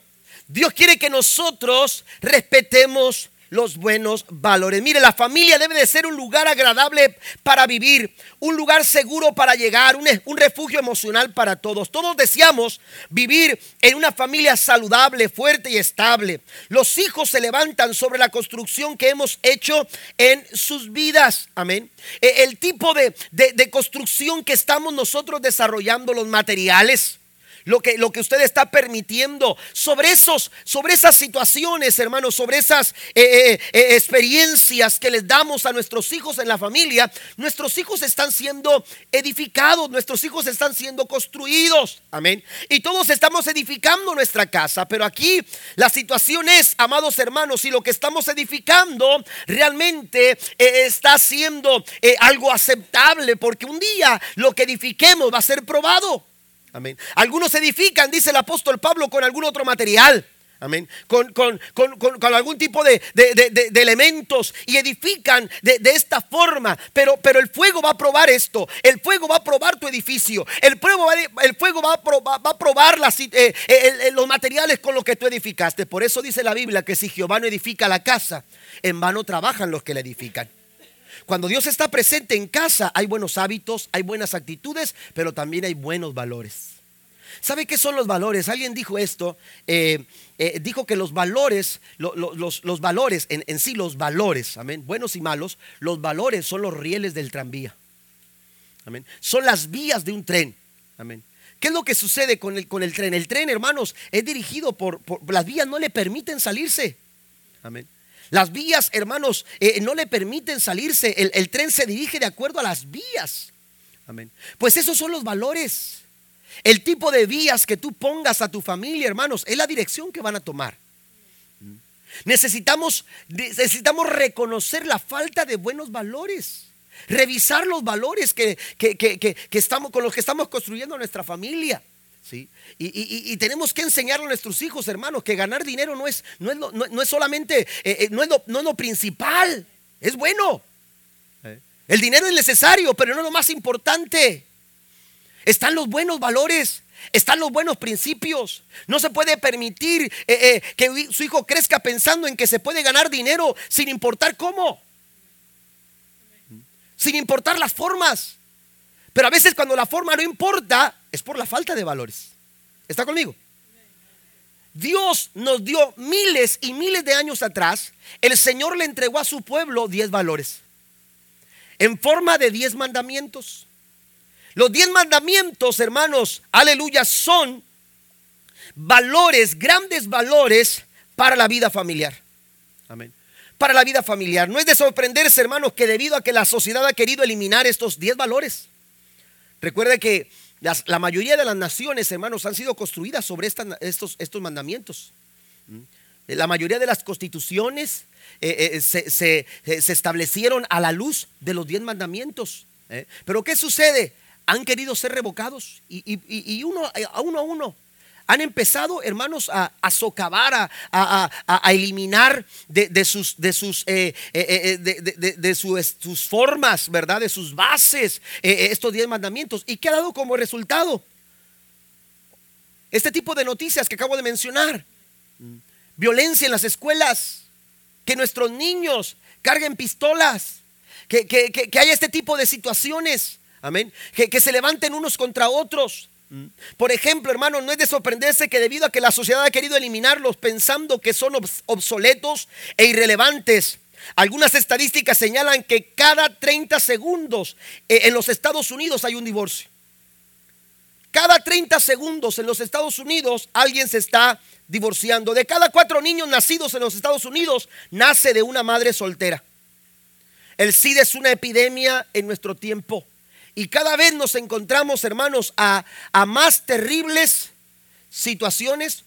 Dios quiere que nosotros respetemos los buenos valores. Mire, la familia debe de ser un lugar agradable para vivir, un lugar seguro para llegar, un, refugio emocional para todos. Todos deseamos vivir en una familia saludable, fuerte y estable. Los hijos se levantan sobre la construcción que hemos hecho en sus vidas. Amén. E, el tipo de construcción que estamos nosotros desarrollando, los materiales lo que, lo que usted está permitiendo, sobre, esos, sobre esas situaciones, hermanos, sobre esas eh, eh, eh, experiencias que les damos a nuestros hijos en la familia, nuestros hijos están siendo edificados, nuestros hijos están siendo construidos. Amén. Y todos estamos edificando nuestra casa, pero aquí la situación es, amados hermanos, si lo que estamos edificando realmente está siendo algo aceptable, porque un día lo que edifiquemos va a ser probado. Amén. Algunos edifican, dice el apóstol Pablo, con algún otro material. Amén. Con, algún tipo de, elementos y edifican de, esta forma. Pero, pero el fuego va a probar esto. El fuego va a probar tu edificio. El fuego va, el fuego va a, probar, va probar eh, eh, los materiales con los que tú edificaste. Por eso dice la Biblia que si Jehová no edifica la casa, en vano trabajan los que la edifican. Cuando Dios está presente en casa hay buenos hábitos, hay buenas actitudes, pero también hay buenos valores. ¿Sabe qué son los valores? Alguien dijo esto, eh, eh, dijo que los valores, los, valores, en, en, sí los valores, amén, buenos y malos, los valores son los rieles del tranvía. Amén. Son las vías de un tren. Amén. ¿Qué es lo que sucede con el, con el tren? El tren, hermanos, es dirigido por, por las vías, no le permiten salirse. Amén. Las vías, hermanos, eh, no le permiten salirse. El, tren se dirige de acuerdo a las vías. Amén. Pues esos son los valores. El tipo de vías que tú pongas a tu familia, hermanos, es la dirección que van a tomar. Necesitamos, necesitamos reconocer la falta de buenos valores. revisar los valores que, estamos, con los que estamos construyendo nuestra familia. ¿Sí? Y, tenemos que enseñarle a nuestros hijos, hermanos, que ganar dinero no es, no es, no, es solamente, eh, eh, no, es lo, no es lo principal, es bueno. El dinero es necesario, pero no es lo más importante. Están los buenos valores, están los buenos principios. No se puede permitir eh, que su hijo crezca pensando en que se puede ganar dinero sin importar cómo sin importar las formas. Pero a veces cuando la forma no importa, es por la falta de valores. ¿Está conmigo? Dios nos dio miles y miles de años atrás, el Señor le entregó a su pueblo diez valores, en forma de diez mandamientos. Los diez mandamientos, hermanos, aleluya, son valores, grandes valores para la vida familiar. Amén para la vida familiar. No es de sorprenderse, hermanos, que debido a que la sociedad ha querido eliminar estos 10 valores. Recuerde que la mayoría de las naciones, hermanos, han sido construidas sobre estos, mandamientos. ¿Mm? La mayoría de las constituciones eh, eh, se, establecieron a la luz de los 10 mandamientos. ¿eh? Pero ¿qué sucede? Han querido ser revocados y, uno, a uno a uno han empezado, hermanos, a, socavar, a, eliminar de, sus, eh, eh, eh, formas, ¿verdad? De sus bases, estos diez mandamientos. ¿Y qué ha dado como resultado? Este tipo de noticias que acabo de mencionar. Violencia en las escuelas, que nuestros niños carguen pistolas, que, que, haya este tipo de situaciones. Amén. que se levanten unos contra otros. Por ejemplo, hermanos, no es de sorprenderse que debido a que la sociedad ha querido eliminarlos pensando que son obsoletos e irrelevantes, algunas estadísticas señalan que cada 30 segundos eh, en los Estados Unidos hay un divorcio. Cada 30 segundos en los Estados Unidos alguien se está divorciando. De cada cuatro niños nacidos en los Estados Unidos, nace de una madre soltera. El SIDA es una epidemia en nuestro tiempo. Y cada vez nos encontramos, hermanos, a, más terribles situaciones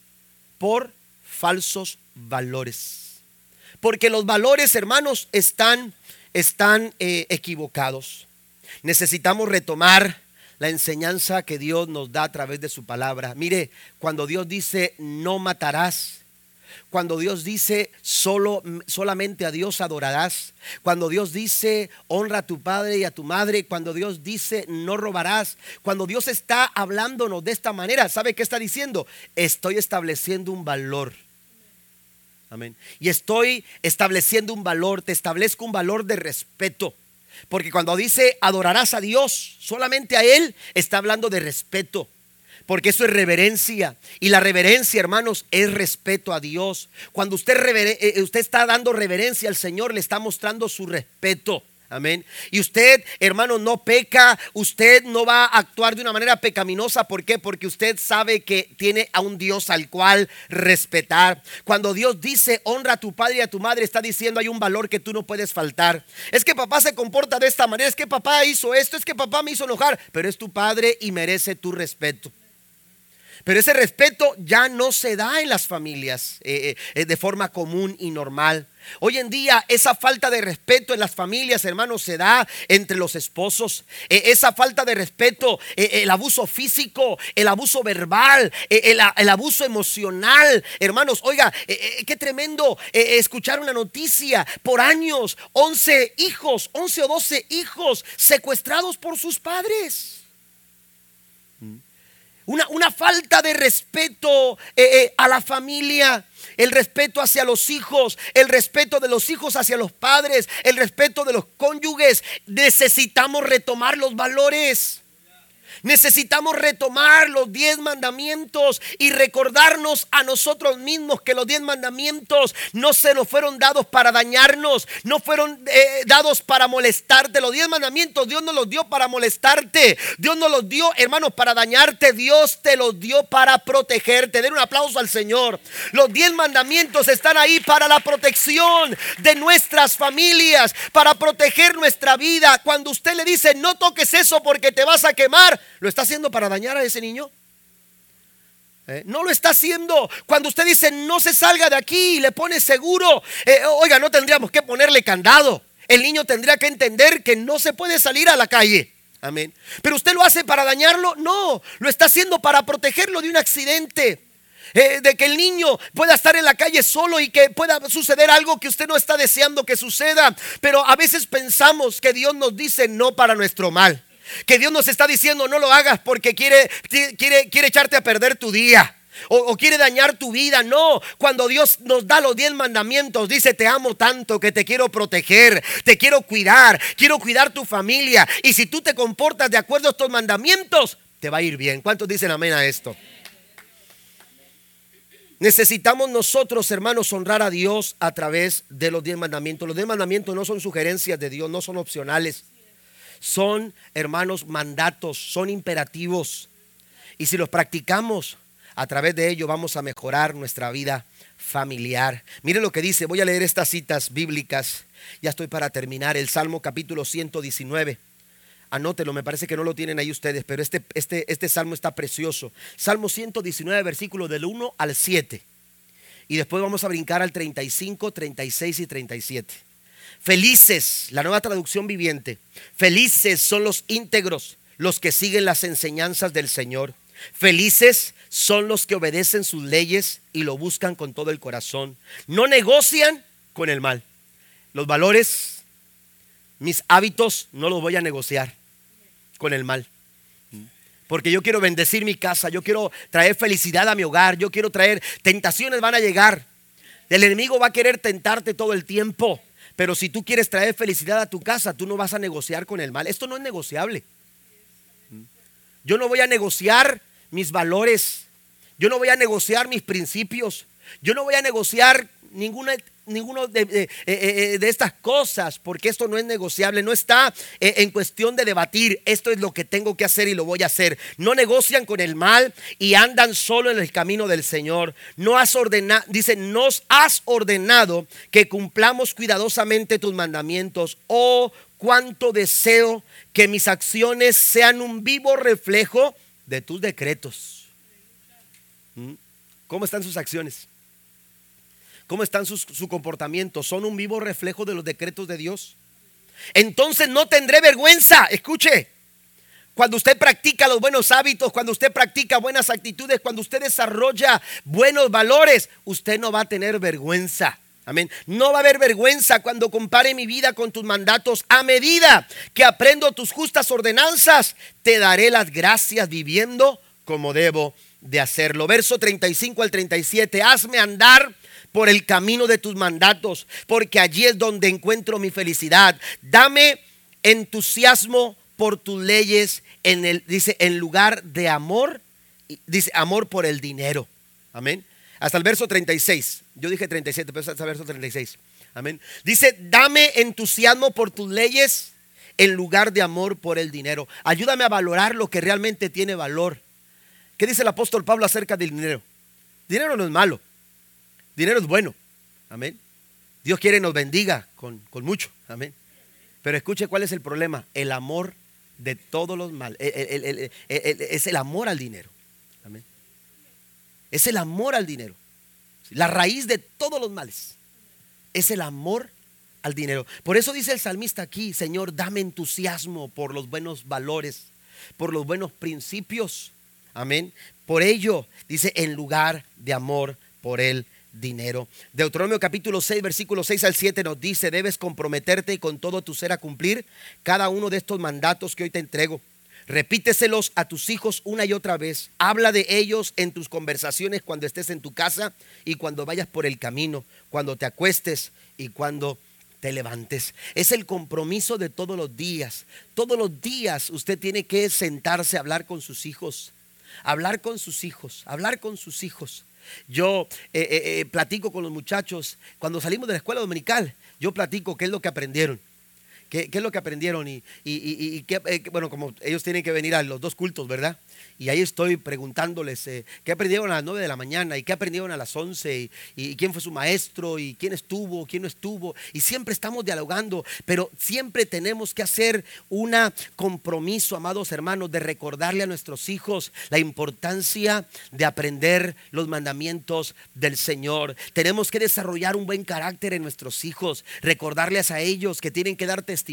por falsos valores. Porque los valores, hermanos, están, eh, equivocados. Necesitamos retomar la enseñanza que Dios nos da a través de su palabra. Mire, cuando Dios dice no matarás, cuando Dios dice solo, solamente a Dios adorarás, cuando Dios dice honra a tu padre y a tu madre, cuando Dios dice no robarás, cuando Dios está hablándonos de esta manera, ¿sabe qué está diciendo? Estoy estableciendo un valor. Amén. Y estoy estableciendo un valor, te establezco un valor de respeto. Porque cuando dice adorarás a Dios, solamente a Él, está hablando de respeto porque eso es reverencia. Y la reverencia, hermanos, es respeto a Dios. Cuando usted, eh, eh, usted está dando reverencia al Señor, le está mostrando su respeto. Amén. Y usted, hermano, no peca, usted no va a actuar de una manera pecaminosa. ¿Por qué? Porque usted sabe que tiene a un Dios al cual respetar. Cuando Dios dice honra a tu padre y a tu madre, está diciendo hay un valor que tú no puedes faltar. Es que papá se comporta de esta manera, es que papá hizo esto, es que papá me hizo enojar, pero es tu padre y merece tu respeto. Pero ese respeto ya no se da en las familias eh, eh, de forma común y normal. Hoy en día esa falta de respeto en las familias, hermanos, se da entre los esposos. Eh, esa falta de respeto, el abuso físico, el abuso verbal, el, el, abuso emocional. Hermanos, oiga, qué tremendo escuchar una noticia. Por años, 11 hijos, 11 o 12 hijos secuestrados por sus padres. Una, falta de respeto eh, eh, a la familia, el respeto hacia los hijos, el respeto de los hijos hacia los padres, el respeto de los cónyuges. Necesitamos retomar los valores. Necesitamos retomar los diez mandamientos y recordarnos a nosotros mismos que los diez mandamientos no se nos fueron dados para dañarnos, no fueron eh, dados para molestarte. Los diez mandamientos Dios nos los dio para molestarte. Dios nos los dio, hermanos, para dañarte. Dios te los dio para protegerte. Den un aplauso al Señor. Los diez mandamientos están ahí para la protección de nuestras familias, para proteger nuestra vida. Cuando usted le dice, no toques eso porque te vas a quemar, ¿Lo está haciendo para dañar a ese niño? ¿Eh? No lo está haciendo. Cuando usted dice no se salga de aquí y le pone seguro, eh, oiga, no tendríamos que ponerle candado. El niño tendría que entender que no se puede salir a la calle. Amén. Pero usted lo hace para dañarlo. No, lo está haciendo para protegerlo de un accidente. Eh, de que el niño pueda estar en la calle solo y que pueda suceder algo que usted no está deseando que suceda. Pero a veces pensamos que Dios nos dice no para nuestro mal. Que Dios nos está diciendo no lo hagas porque quiere, quiere, quiere echarte a perder tu día. O, quiere dañar tu vida. No, cuando Dios nos da los diez mandamientos, dice, te amo tanto que te quiero proteger, te quiero cuidar, quiero cuidar tu familia. Y si tú te comportas de acuerdo a estos mandamientos, te va a ir bien. ¿Cuántos dicen amén a esto? Necesitamos nosotros, hermanos, honrar a Dios a través de los diez mandamientos. Los diez mandamientos no son sugerencias de Dios, no son opcionales. Son, hermanos, mandatos, son imperativos. Y si los practicamos, a través de ello vamos a mejorar nuestra vida familiar. Mire lo que dice, voy a leer estas citas bíblicas. Ya estoy para terminar. El Salmo capítulo 119. Anótelo, me parece que no lo tienen ahí ustedes, pero este, este, este salmo está precioso. Salmo 119, versículo del 1 al 7. Y después vamos a brincar al 35, 36 y 37. Felices, la nueva traducción viviente. Felices son los íntegros, los que siguen las enseñanzas del Señor. Felices son los que obedecen sus leyes y lo buscan con todo el corazón. No negocian con el mal. Los valores, mis hábitos, no los voy a negociar con el mal. Porque yo quiero bendecir mi casa, yo quiero traer felicidad a mi hogar, yo quiero traer, tentaciones van a llegar. El enemigo va a querer tentarte todo el tiempo. Pero si tú quieres traer felicidad a tu casa, tú no vas a negociar con el mal. Esto no es negociable. Yo no voy a negociar mis valores. Yo no voy a negociar mis principios. Yo no voy a negociar ninguna ninguno de, eh, eh, de, estas cosas, porque esto no es negociable, no está eh, en cuestión de debatir, esto es lo que tengo que hacer y lo voy a hacer. No negocian con el mal y andan solo en el camino del Señor. No has ordenado, dice, nos has ordenado que cumplamos cuidadosamente tus mandamientos. Oh, cuánto deseo que mis acciones sean un vivo reflejo de tus decretos. ¿Mm? ¿Cómo están sus acciones? ¿Cómo están sus, su comportamiento? ¿Son un vivo reflejo de los decretos de Dios? Entonces no tendré vergüenza. Escuche, cuando usted practica los buenos hábitos, cuando usted practica buenas actitudes, cuando usted desarrolla buenos valores, usted no va a tener vergüenza. Amén. No va a haber vergüenza cuando compare mi vida con tus mandatos. A medida que aprendo tus justas ordenanzas, te daré las gracias viviendo como debo de hacerlo. Verso 35 al 37. Hazme andar por el camino de tus mandatos, porque allí es donde encuentro mi felicidad. Dame entusiasmo por tus leyes en el dice en lugar de amor, dice amor por el dinero. Amén. Hasta el verso 36. Yo dije 37, pero hasta el verso 36. Amén. Dice, dame entusiasmo por tus leyes en lugar de amor por el dinero. Ayúdame a valorar lo que realmente tiene valor. ¿Qué dice el apóstol Pablo acerca del dinero? Dinero no es malo. Dinero es bueno. Amén. Dios quiere nos bendiga con, con mucho. Amén. Pero escuche cuál es el problema. El amor de todos los males. es el amor al dinero. Amén. Es el amor al dinero. La raíz de todos los males es el amor al dinero. Por eso dice el salmista aquí, Señor, dame entusiasmo por los buenos valores, por los buenos principios. Amén. Por ello, dice, en lugar de amor por el dinero. Deuteronomio capítulo 6, versículo 6 al 7 nos dice, debes comprometerte con todo tu ser a cumplir cada uno de estos mandatos que hoy te entrego Repíteselos a tus hijos una y otra vez. Habla de ellos en tus conversaciones cuando estés en tu casa y cuando vayas por el camino, cuando te acuestes y cuando te levantes. Es el compromiso de todos los días. Todos los días usted tiene que sentarse a hablar con sus hijos. Hablar con sus hijos, hablar con sus hijos. Yo eh, eh, eh, platico con los muchachos, cuando salimos de la escuela dominical, yo platico qué es lo que aprendieron ¿Qué, es lo que aprendieron? Y, y, y, y qué, eh, bueno, como ellos tienen que venir a los dos cultos, ¿verdad? Y ahí estoy preguntándoles eh, qué aprendieron a las 9 de la mañana y qué aprendieron a las 11 y, y quién fue su maestro y quién estuvo, quién no estuvo. Y siempre estamos dialogando, pero siempre tenemos que hacer un compromiso, amados hermanos, de recordarle a nuestros hijos la importancia de aprender los mandamientos del Señor. Tenemos que desarrollar un buen carácter en nuestros hijos, recordarles a ellos que tienen que dar testimonio,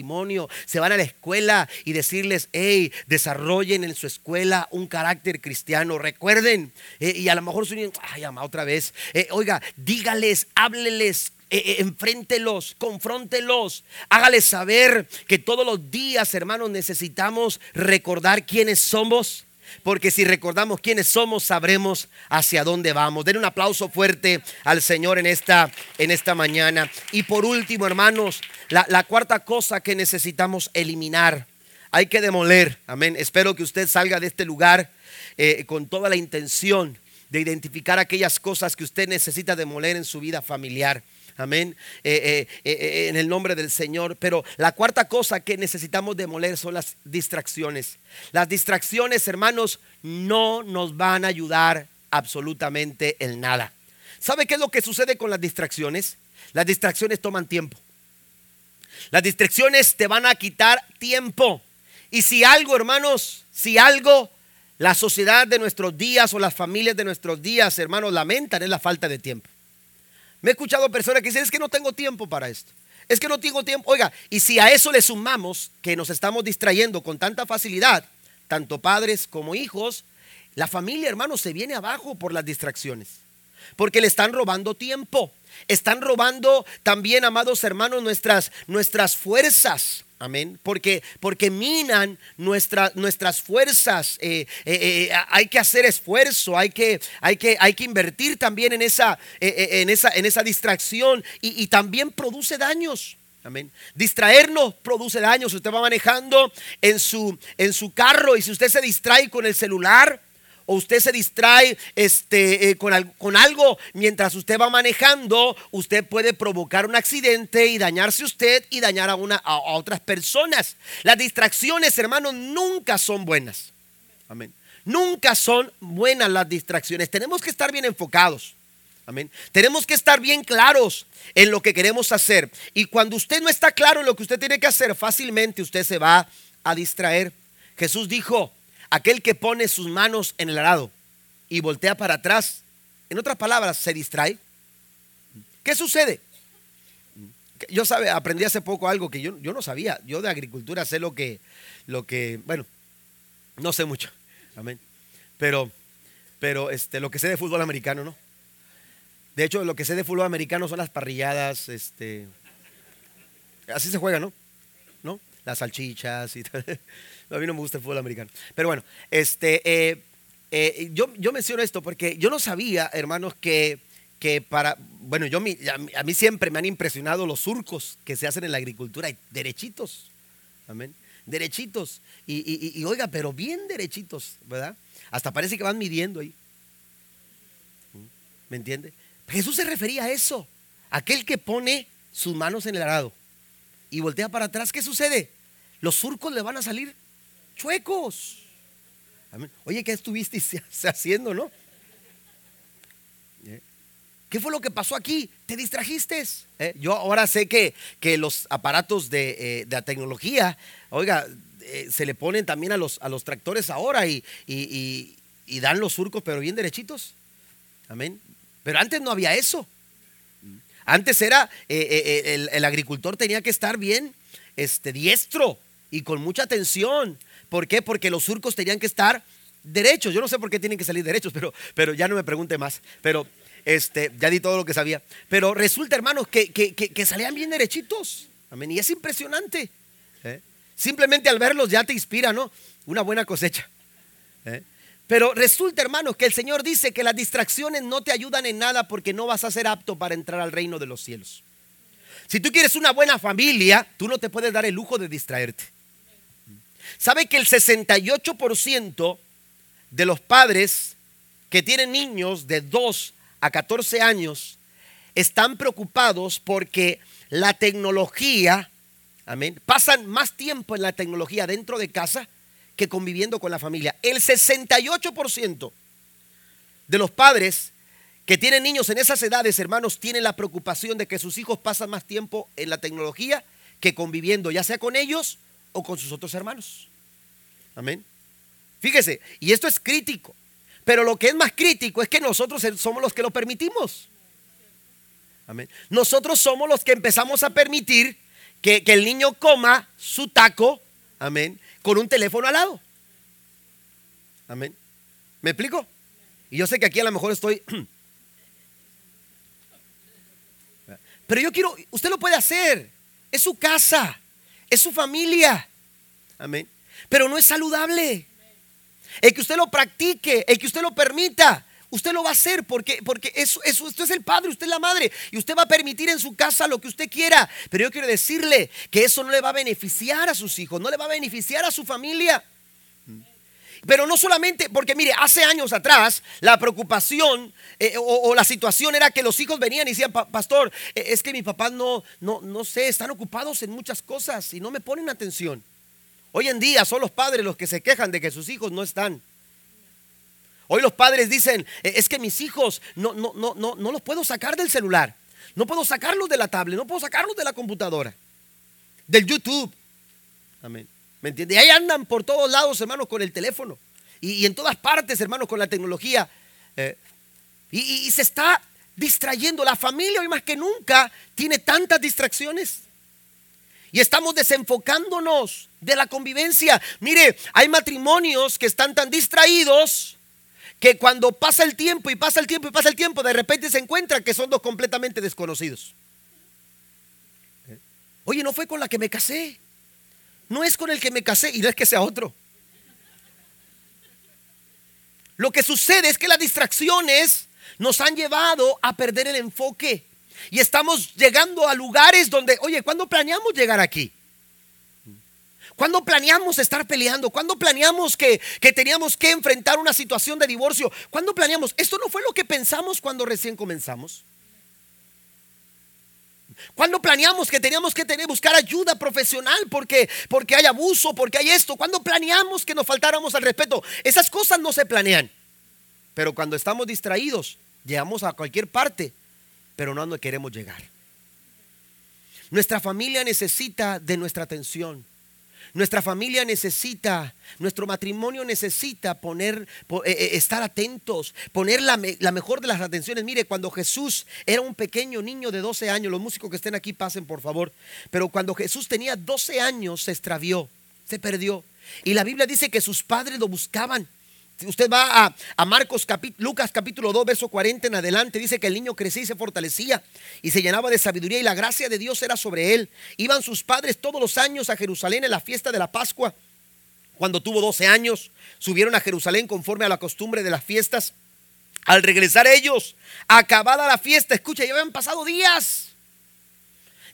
se van a la escuela y decirles, hey, desarrollen en su escuela un carácter cristiano. Recuerden, eh, y a lo mejor su niño, ay, ama, otra vez. Eh, oiga, dígales, hábleles, eh, enfréntelos, confróntelos, hágales saber que todos los días, hermanos, necesitamos recordar quiénes somos. Porque si recordamos quiénes somos, sabremos hacia dónde vamos. Den un aplauso fuerte al Señor en esta, en esta mañana. Y por último, hermanos, la, cuarta cosa que necesitamos eliminar hay que demoler. Amén. Espero que usted salga de este lugar eh, con toda la intención de identificar aquellas cosas que usted necesita demoler en su vida familiar. Amén. Eh, eh, en el nombre del Señor. Pero la cuarta cosa que necesitamos demoler son las distracciones. Las distracciones, hermanos, no nos van a ayudar absolutamente en nada. ¿Sabe qué es lo que sucede con las distracciones? Las distracciones toman tiempo. Las distracciones te van a quitar tiempo. Y si algo, hermanos, si algo la sociedad de nuestros días o las familias de nuestros días, hermanos, lamentan es la falta de tiempo. Me he escuchado personas que dicen, es que no tengo tiempo para esto. Es que no tengo tiempo. Oiga, y si a eso le sumamos que nos estamos distrayendo con tanta facilidad, tanto padres como hijos, la familia, hermanos, se viene abajo por las distracciones. Porque le están robando tiempo. Están robando también, amados hermanos, nuestras, nuestras fuerzas. Amén. Porque, porque minan nuestra, nuestras fuerzas. Eh, eh, eh, hay que hacer esfuerzo, hay que, hay que, hay que invertir también en esa, en esa, en esa distracción y, también produce daños. Amén. Distraernos produce daños. Usted va manejando en su, en su carro y si usted se distrae con el celular, usted se distrae este, eh, con, con, algo mientras usted va manejando, usted puede provocar un accidente y dañarse usted y dañar a, una, a, otras personas. Las distracciones, hermanos, nunca son buenas. Amén. Nunca son buenas las distracciones. Tenemos que estar bien enfocados. Amén. Tenemos que estar bien claros en lo que queremos hacer. Y cuando usted no está claro en lo que usted tiene que hacer, fácilmente usted se va a distraer. Jesús dijo, aquel que pone sus manos en el arado y voltea para atrás, en otras palabras, se distrae. ¿Qué sucede? Yo sabe, aprendí hace poco algo que yo, yo no sabía. Yo de agricultura sé lo que, lo que, bueno, no sé mucho. Amén. Pero, pero este, lo que sé de fútbol americano, ¿no? De hecho, lo que sé de fútbol americano son las parrilladas, este, así se juega, ¿no? ¿No? Las salchichas y tal. A mí no me gusta el fútbol americano. Pero bueno, este, eh, eh, yo, yo menciono esto porque yo no sabía, hermanos, que, que para, bueno, yo a mí siempre me han impresionado los surcos que se hacen en la agricultura, derechitos, amén, derechitos. Y, y, oiga, pero bien derechitos, ¿verdad? Hasta parece que van midiendo ahí. ¿Me entiende? Jesús se refería a eso, aquel que pone sus manos en el arado y voltea para atrás, ¿qué sucede? Los surcos le van a salir chuecos. Oye, ¿qué estuviste haciendo, no? ¿Eh? ¿Qué fue lo que pasó aquí? ¿Te distrajiste? ¿Eh? Yo ahora sé que, que los aparatos de, eh, de, la tecnología, oiga, se le ponen también a los, a los tractores ahora y, y, dan los surcos, pero bien derechitos. Amén. Pero antes no había eso. Antes era, el, el, agricultor tenía que estar bien este, diestro y con mucha atención ¿Por qué? Porque los surcos tenían que estar derechos. Yo no sé por qué tienen que salir derechos, pero, pero ya no me pregunte más. Pero este, ya di todo lo que sabía. Pero resulta, hermanos, que, que, salían bien derechitos. Amén. Y es impresionante. ¿eh? Simplemente al verlos ya te inspira, ¿no? Una buena cosecha. ¿eh? Pero resulta, hermanos, que el Señor dice que las distracciones no te ayudan en nada porque no vas a ser apto para entrar al reino de los cielos. Si tú quieres una buena familia, tú no te puedes dar el lujo de distraerte. ¿Sabe que el 68% de los padres que tienen niños de 2 a 14 años están preocupados porque la tecnología Amén. Pasan más tiempo en la tecnología dentro de casa que conviviendo con la familia. El 68% de los padres que tienen niños en esas edades, hermanos, tienen la preocupación de que sus hijos pasan más tiempo en la tecnología que conviviendo, ya sea con ellos o con sus otros hermanos. Amén. Fíjese, y esto es crítico, pero lo que es más crítico es que nosotros somos los que lo permitimos. Amén. Nosotros somos los que empezamos a permitir que, que el niño coma su taco, amén, con un teléfono al lado. Amén. ¿Me explico? Y yo sé que aquí a lo mejor estoy Pero yo quiero, usted lo puede hacer. Es su casa, es su familia. Amén. Pero no es saludable. El que usted lo practique, el que usted lo permita, usted lo va a hacer porque, porque eso, eso, usted es el padre, usted es la madre y usted va a permitir en su casa lo que usted quiera. Pero yo quiero decirle que eso no le va a beneficiar a sus hijos, no le va a beneficiar a su familia. Pero no solamente, porque mire, hace años atrás la preocupación eh, o, la situación era que los hijos venían y decían, pastor, eh, es que mi papá no, no, no sé, están ocupados en muchas cosas y no me ponen atención. Hoy en día son los padres los que se quejan de que sus hijos no están. Hoy los padres dicen, eh, es que mis hijos no, no, no, no, no los puedo sacar del celular, no puedo sacarlos de la tablet, no puedo sacarlos de la computadora, del YouTube. Amén. ¿Me entiende? Y ahí andan por todos lados, hermanos, con el teléfono. Y, en todas partes, hermanos, con la tecnología. Eh, y, se está distrayendo. La familia hoy más que nunca tiene tantas distracciones. Y estamos desenfocándonos de la convivencia. Mire, hay matrimonios que están tan distraídos que cuando pasa el tiempo y pasa el tiempo y pasa el tiempo, de repente se encuentran que son dos completamente desconocidos. Eh, oye, no fue con la que me casé no es con el que me casé y no es que sea otro. Lo que sucede es que las distracciones nos han llevado a perder el enfoque. Y estamos llegando a lugares donde, oye, ¿cuándo planeamos llegar aquí? ¿Cuándo planeamos estar peleando? ¿Cuándo planeamos que, que, teníamos que enfrentar una situación de divorcio? ¿Cuándo planeamos? Esto no fue lo que pensamos cuando recién comenzamos. Cuando planeamos que teníamos que tener, buscar ayuda profesional porque, porque hay abuso, porque hay esto. Cuando planeamos que nos faltáramos al respeto. Esas cosas no se planean. Pero cuando estamos distraídos, llegamos a cualquier parte, pero no a donde queremos llegar. Nuestra familia necesita de nuestra atención. Nuestra familia necesita, nuestro matrimonio necesita poner, eh, eh, estar atentos, poner la, mejor de las atenciones. Mire, cuando Jesús era un pequeño niño de 12 años, los músicos que estén aquí pasen por favor, pero cuando Jesús tenía 12 años se extravió, se perdió. Y la Biblia dice que sus padres lo buscaban usted va a, Marcos, Lucas capítulo 2, verso 40 en adelante, dice que el niño crecía y se fortalecía y se llenaba de sabiduría y la gracia de Dios era sobre él. Iban sus padres todos los años a Jerusalén en la fiesta de la Pascua. Cuando tuvo 12 años, subieron a Jerusalén conforme a la costumbre de las fiestas. Al regresar ellos, acabada la fiesta, escucha, ya habían pasado días.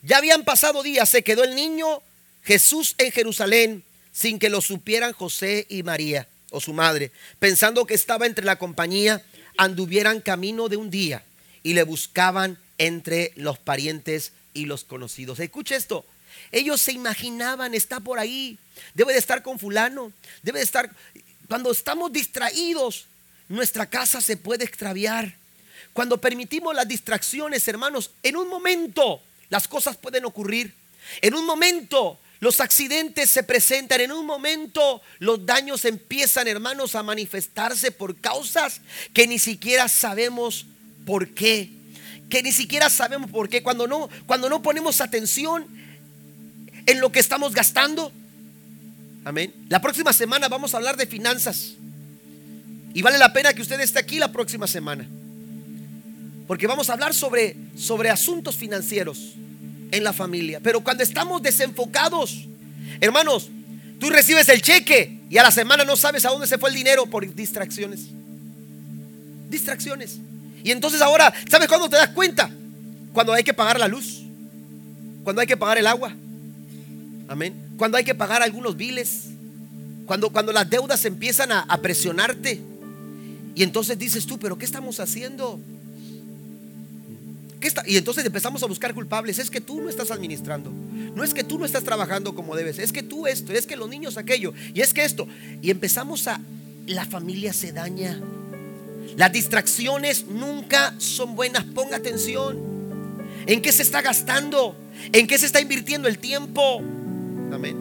Ya habían pasado días, se quedó el niño Jesús en Jerusalén sin que lo supieran José y María o su madre, pensando que estaba entre la compañía, anduvieran camino de un día y le buscaban entre los parientes y los conocidos. Escucha esto. Ellos se imaginaban, está por ahí, debe de estar con fulano, debe de estar... Cuando estamos distraídos, nuestra casa se puede extraviar. Cuando permitimos las distracciones, hermanos, en un momento las cosas pueden ocurrir. En un momento los accidentes se presentan en un momento, los daños empiezan, hermanos, a manifestarse por causas que ni siquiera sabemos por qué. Que ni siquiera sabemos por qué. Cuando no, cuando no ponemos atención en lo que estamos gastando. Amén. La próxima semana vamos a hablar de finanzas. Y vale la pena que usted esté aquí la próxima semana. Porque vamos a hablar sobre, sobre asuntos financieros en la familia. Pero cuando estamos desenfocados, hermanos, tú recibes el cheque y a la semana no sabes a dónde se fue el dinero por distracciones. Distracciones. Y entonces ahora, ¿sabes cuándo te das cuenta? Cuando hay que pagar la luz, cuando hay que pagar el agua. Amén. Cuando hay que pagar algunos biles, cuando, cuando las deudas empiezan a, a presionarte. Y entonces dices tú, pero ¿qué estamos haciendo? Y entonces empezamos a buscar culpables. Es que tú no estás administrando. No es que tú no estás trabajando como debes. Es que tú esto. Es que los niños aquello. Y es que esto. Y empezamos a... La familia se daña. Las distracciones nunca son buenas. Ponga atención. ¿En qué se está gastando? ¿En qué se está invirtiendo el tiempo? Amén.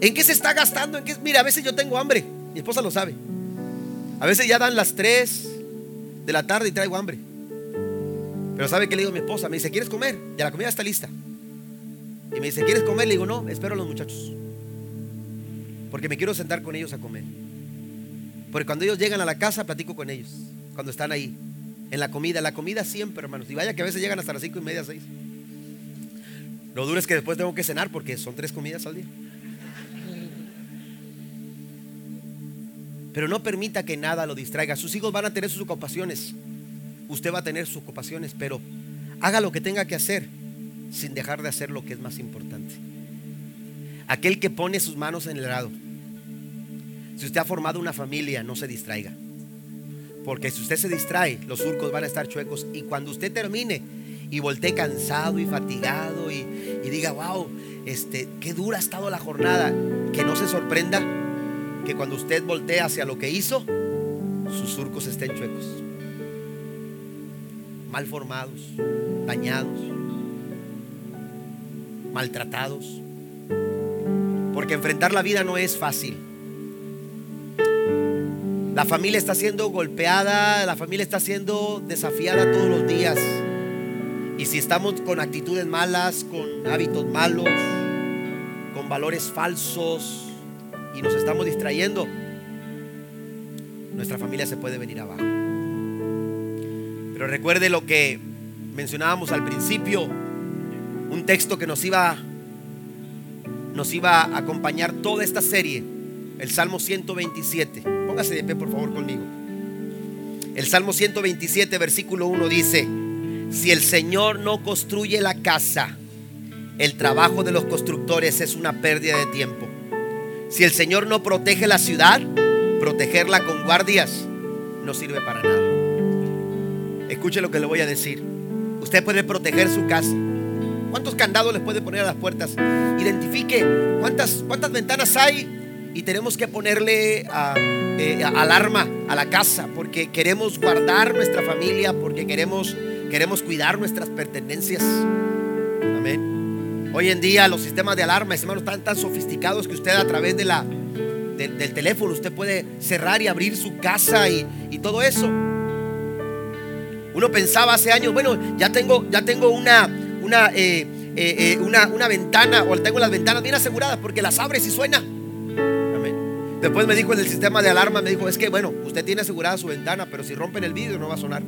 ¿En qué se está gastando? ¿En qué? Mira, a veces yo tengo hambre. Mi esposa lo sabe. A veces ya dan las 3 de la tarde y traigo hambre. Pero ¿sabe qué le digo a mi esposa? Me dice, ¿quieres comer? Ya la comida está lista. Y me dice, ¿quieres comer? Le digo, no, espero a los muchachos. Porque me quiero sentar con ellos a comer. Porque cuando ellos llegan a la casa, platico con ellos. Cuando están ahí. En la comida. La comida siempre, hermanos. Y vaya que a veces llegan hasta las cinco y media, seis. Lo duro es que después tengo que cenar porque son tres comidas al día. Pero no permita que nada lo distraiga. Sus hijos van a tener sus ocupaciones. Usted va a tener sus ocupaciones, pero haga lo que tenga que hacer sin dejar de hacer lo que es más importante. Aquel que pone sus manos en el arado. Si usted ha formado una familia, no se distraiga. Porque si usted se distrae, los surcos van a estar chuecos. Y cuando usted termine y voltee cansado y fatigado y, diga, wow, este, qué dura ha estado la jornada, que no se sorprenda que cuando usted voltee hacia lo que hizo, sus surcos estén chuecos, mal formados, dañados, maltratados. Porque enfrentar la vida no es fácil. La familia está siendo golpeada, la familia está siendo desafiada todos los días. Y si estamos con actitudes malas, con hábitos malos, con valores falsos, y nos estamos distrayendo, nuestra familia se puede venir abajo. Pero recuerde lo que mencionábamos al principio, un texto que nos iba nos iba a acompañar toda esta serie, el Salmo 127. Póngase de pie por favor conmigo. El Salmo 127 versículo 1 dice, si el Señor no construye la casa, el trabajo de los constructores es una pérdida de tiempo. Si el Señor no protege la ciudad, protegerla con guardias no sirve para nada. Escuche lo que le voy a decir. Usted puede proteger su casa. ¿Cuántos candados les puede poner a las puertas? Identifique cuántas, cuántas ventanas hay y tenemos que ponerle eh, alarma a la casa porque queremos guardar nuestra familia, porque queremos, queremos cuidar nuestras pertenencias. Amén. Hoy en día los sistemas de alarma, hermanos, están tan sofisticados que usted a través de la, del teléfono usted puede cerrar y abrir su casa y, todo eso. Uno pensaba hace años, bueno, ya tengo, ya tengo una, una, eh, eh, eh, una, una, ventana o tengo las ventanas bien aseguradas porque las abres y suena. Amén. Después me dijo en el sistema de alarma, me dijo, es que bueno, usted tiene asegurada su ventana, pero si rompen el vidrio no va a sonar.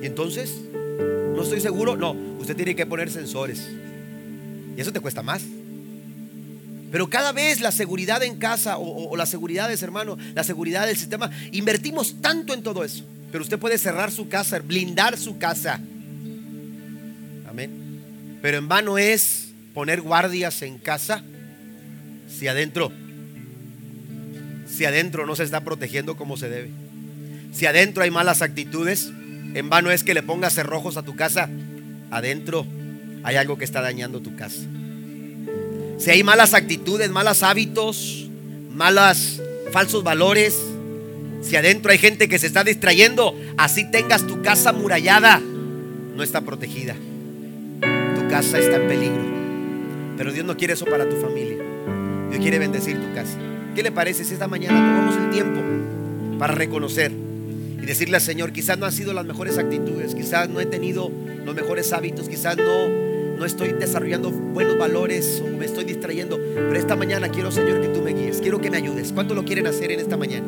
Y entonces, no estoy seguro. No, usted tiene que poner sensores. Y eso te cuesta más. Pero cada vez la seguridad en casa o, la seguridad de hermano, la seguridad del sistema, invertimos tanto en todo eso. Pero usted puede cerrar su casa, blindar su casa. Amén. Pero en vano es poner guardias en casa si adentro, si adentro no se está protegiendo como se debe. Si adentro hay malas actitudes, en vano es que le pongas cerrojos a tu casa. Adentro hay algo que está dañando tu casa. Si hay malas actitudes, malos hábitos, malas falsos valores, si adentro hay gente que se está distrayendo, así tengas tu casa murallada, no está protegida. Tu casa está en peligro. Pero Dios no quiere eso para tu familia. Dios quiere bendecir tu casa. ¿Qué le parece si esta mañana tomamos el tiempo para reconocer? y decirle al Señor, quizás no han sido las mejores actitudes, quizás no he tenido los mejores hábitos, quizás no, no estoy desarrollando buenos valores o me estoy distrayendo, pero esta mañana quiero, Señor, que tú me guíes, quiero que me ayudes. ¿Cuánto lo quieren hacer en esta mañana?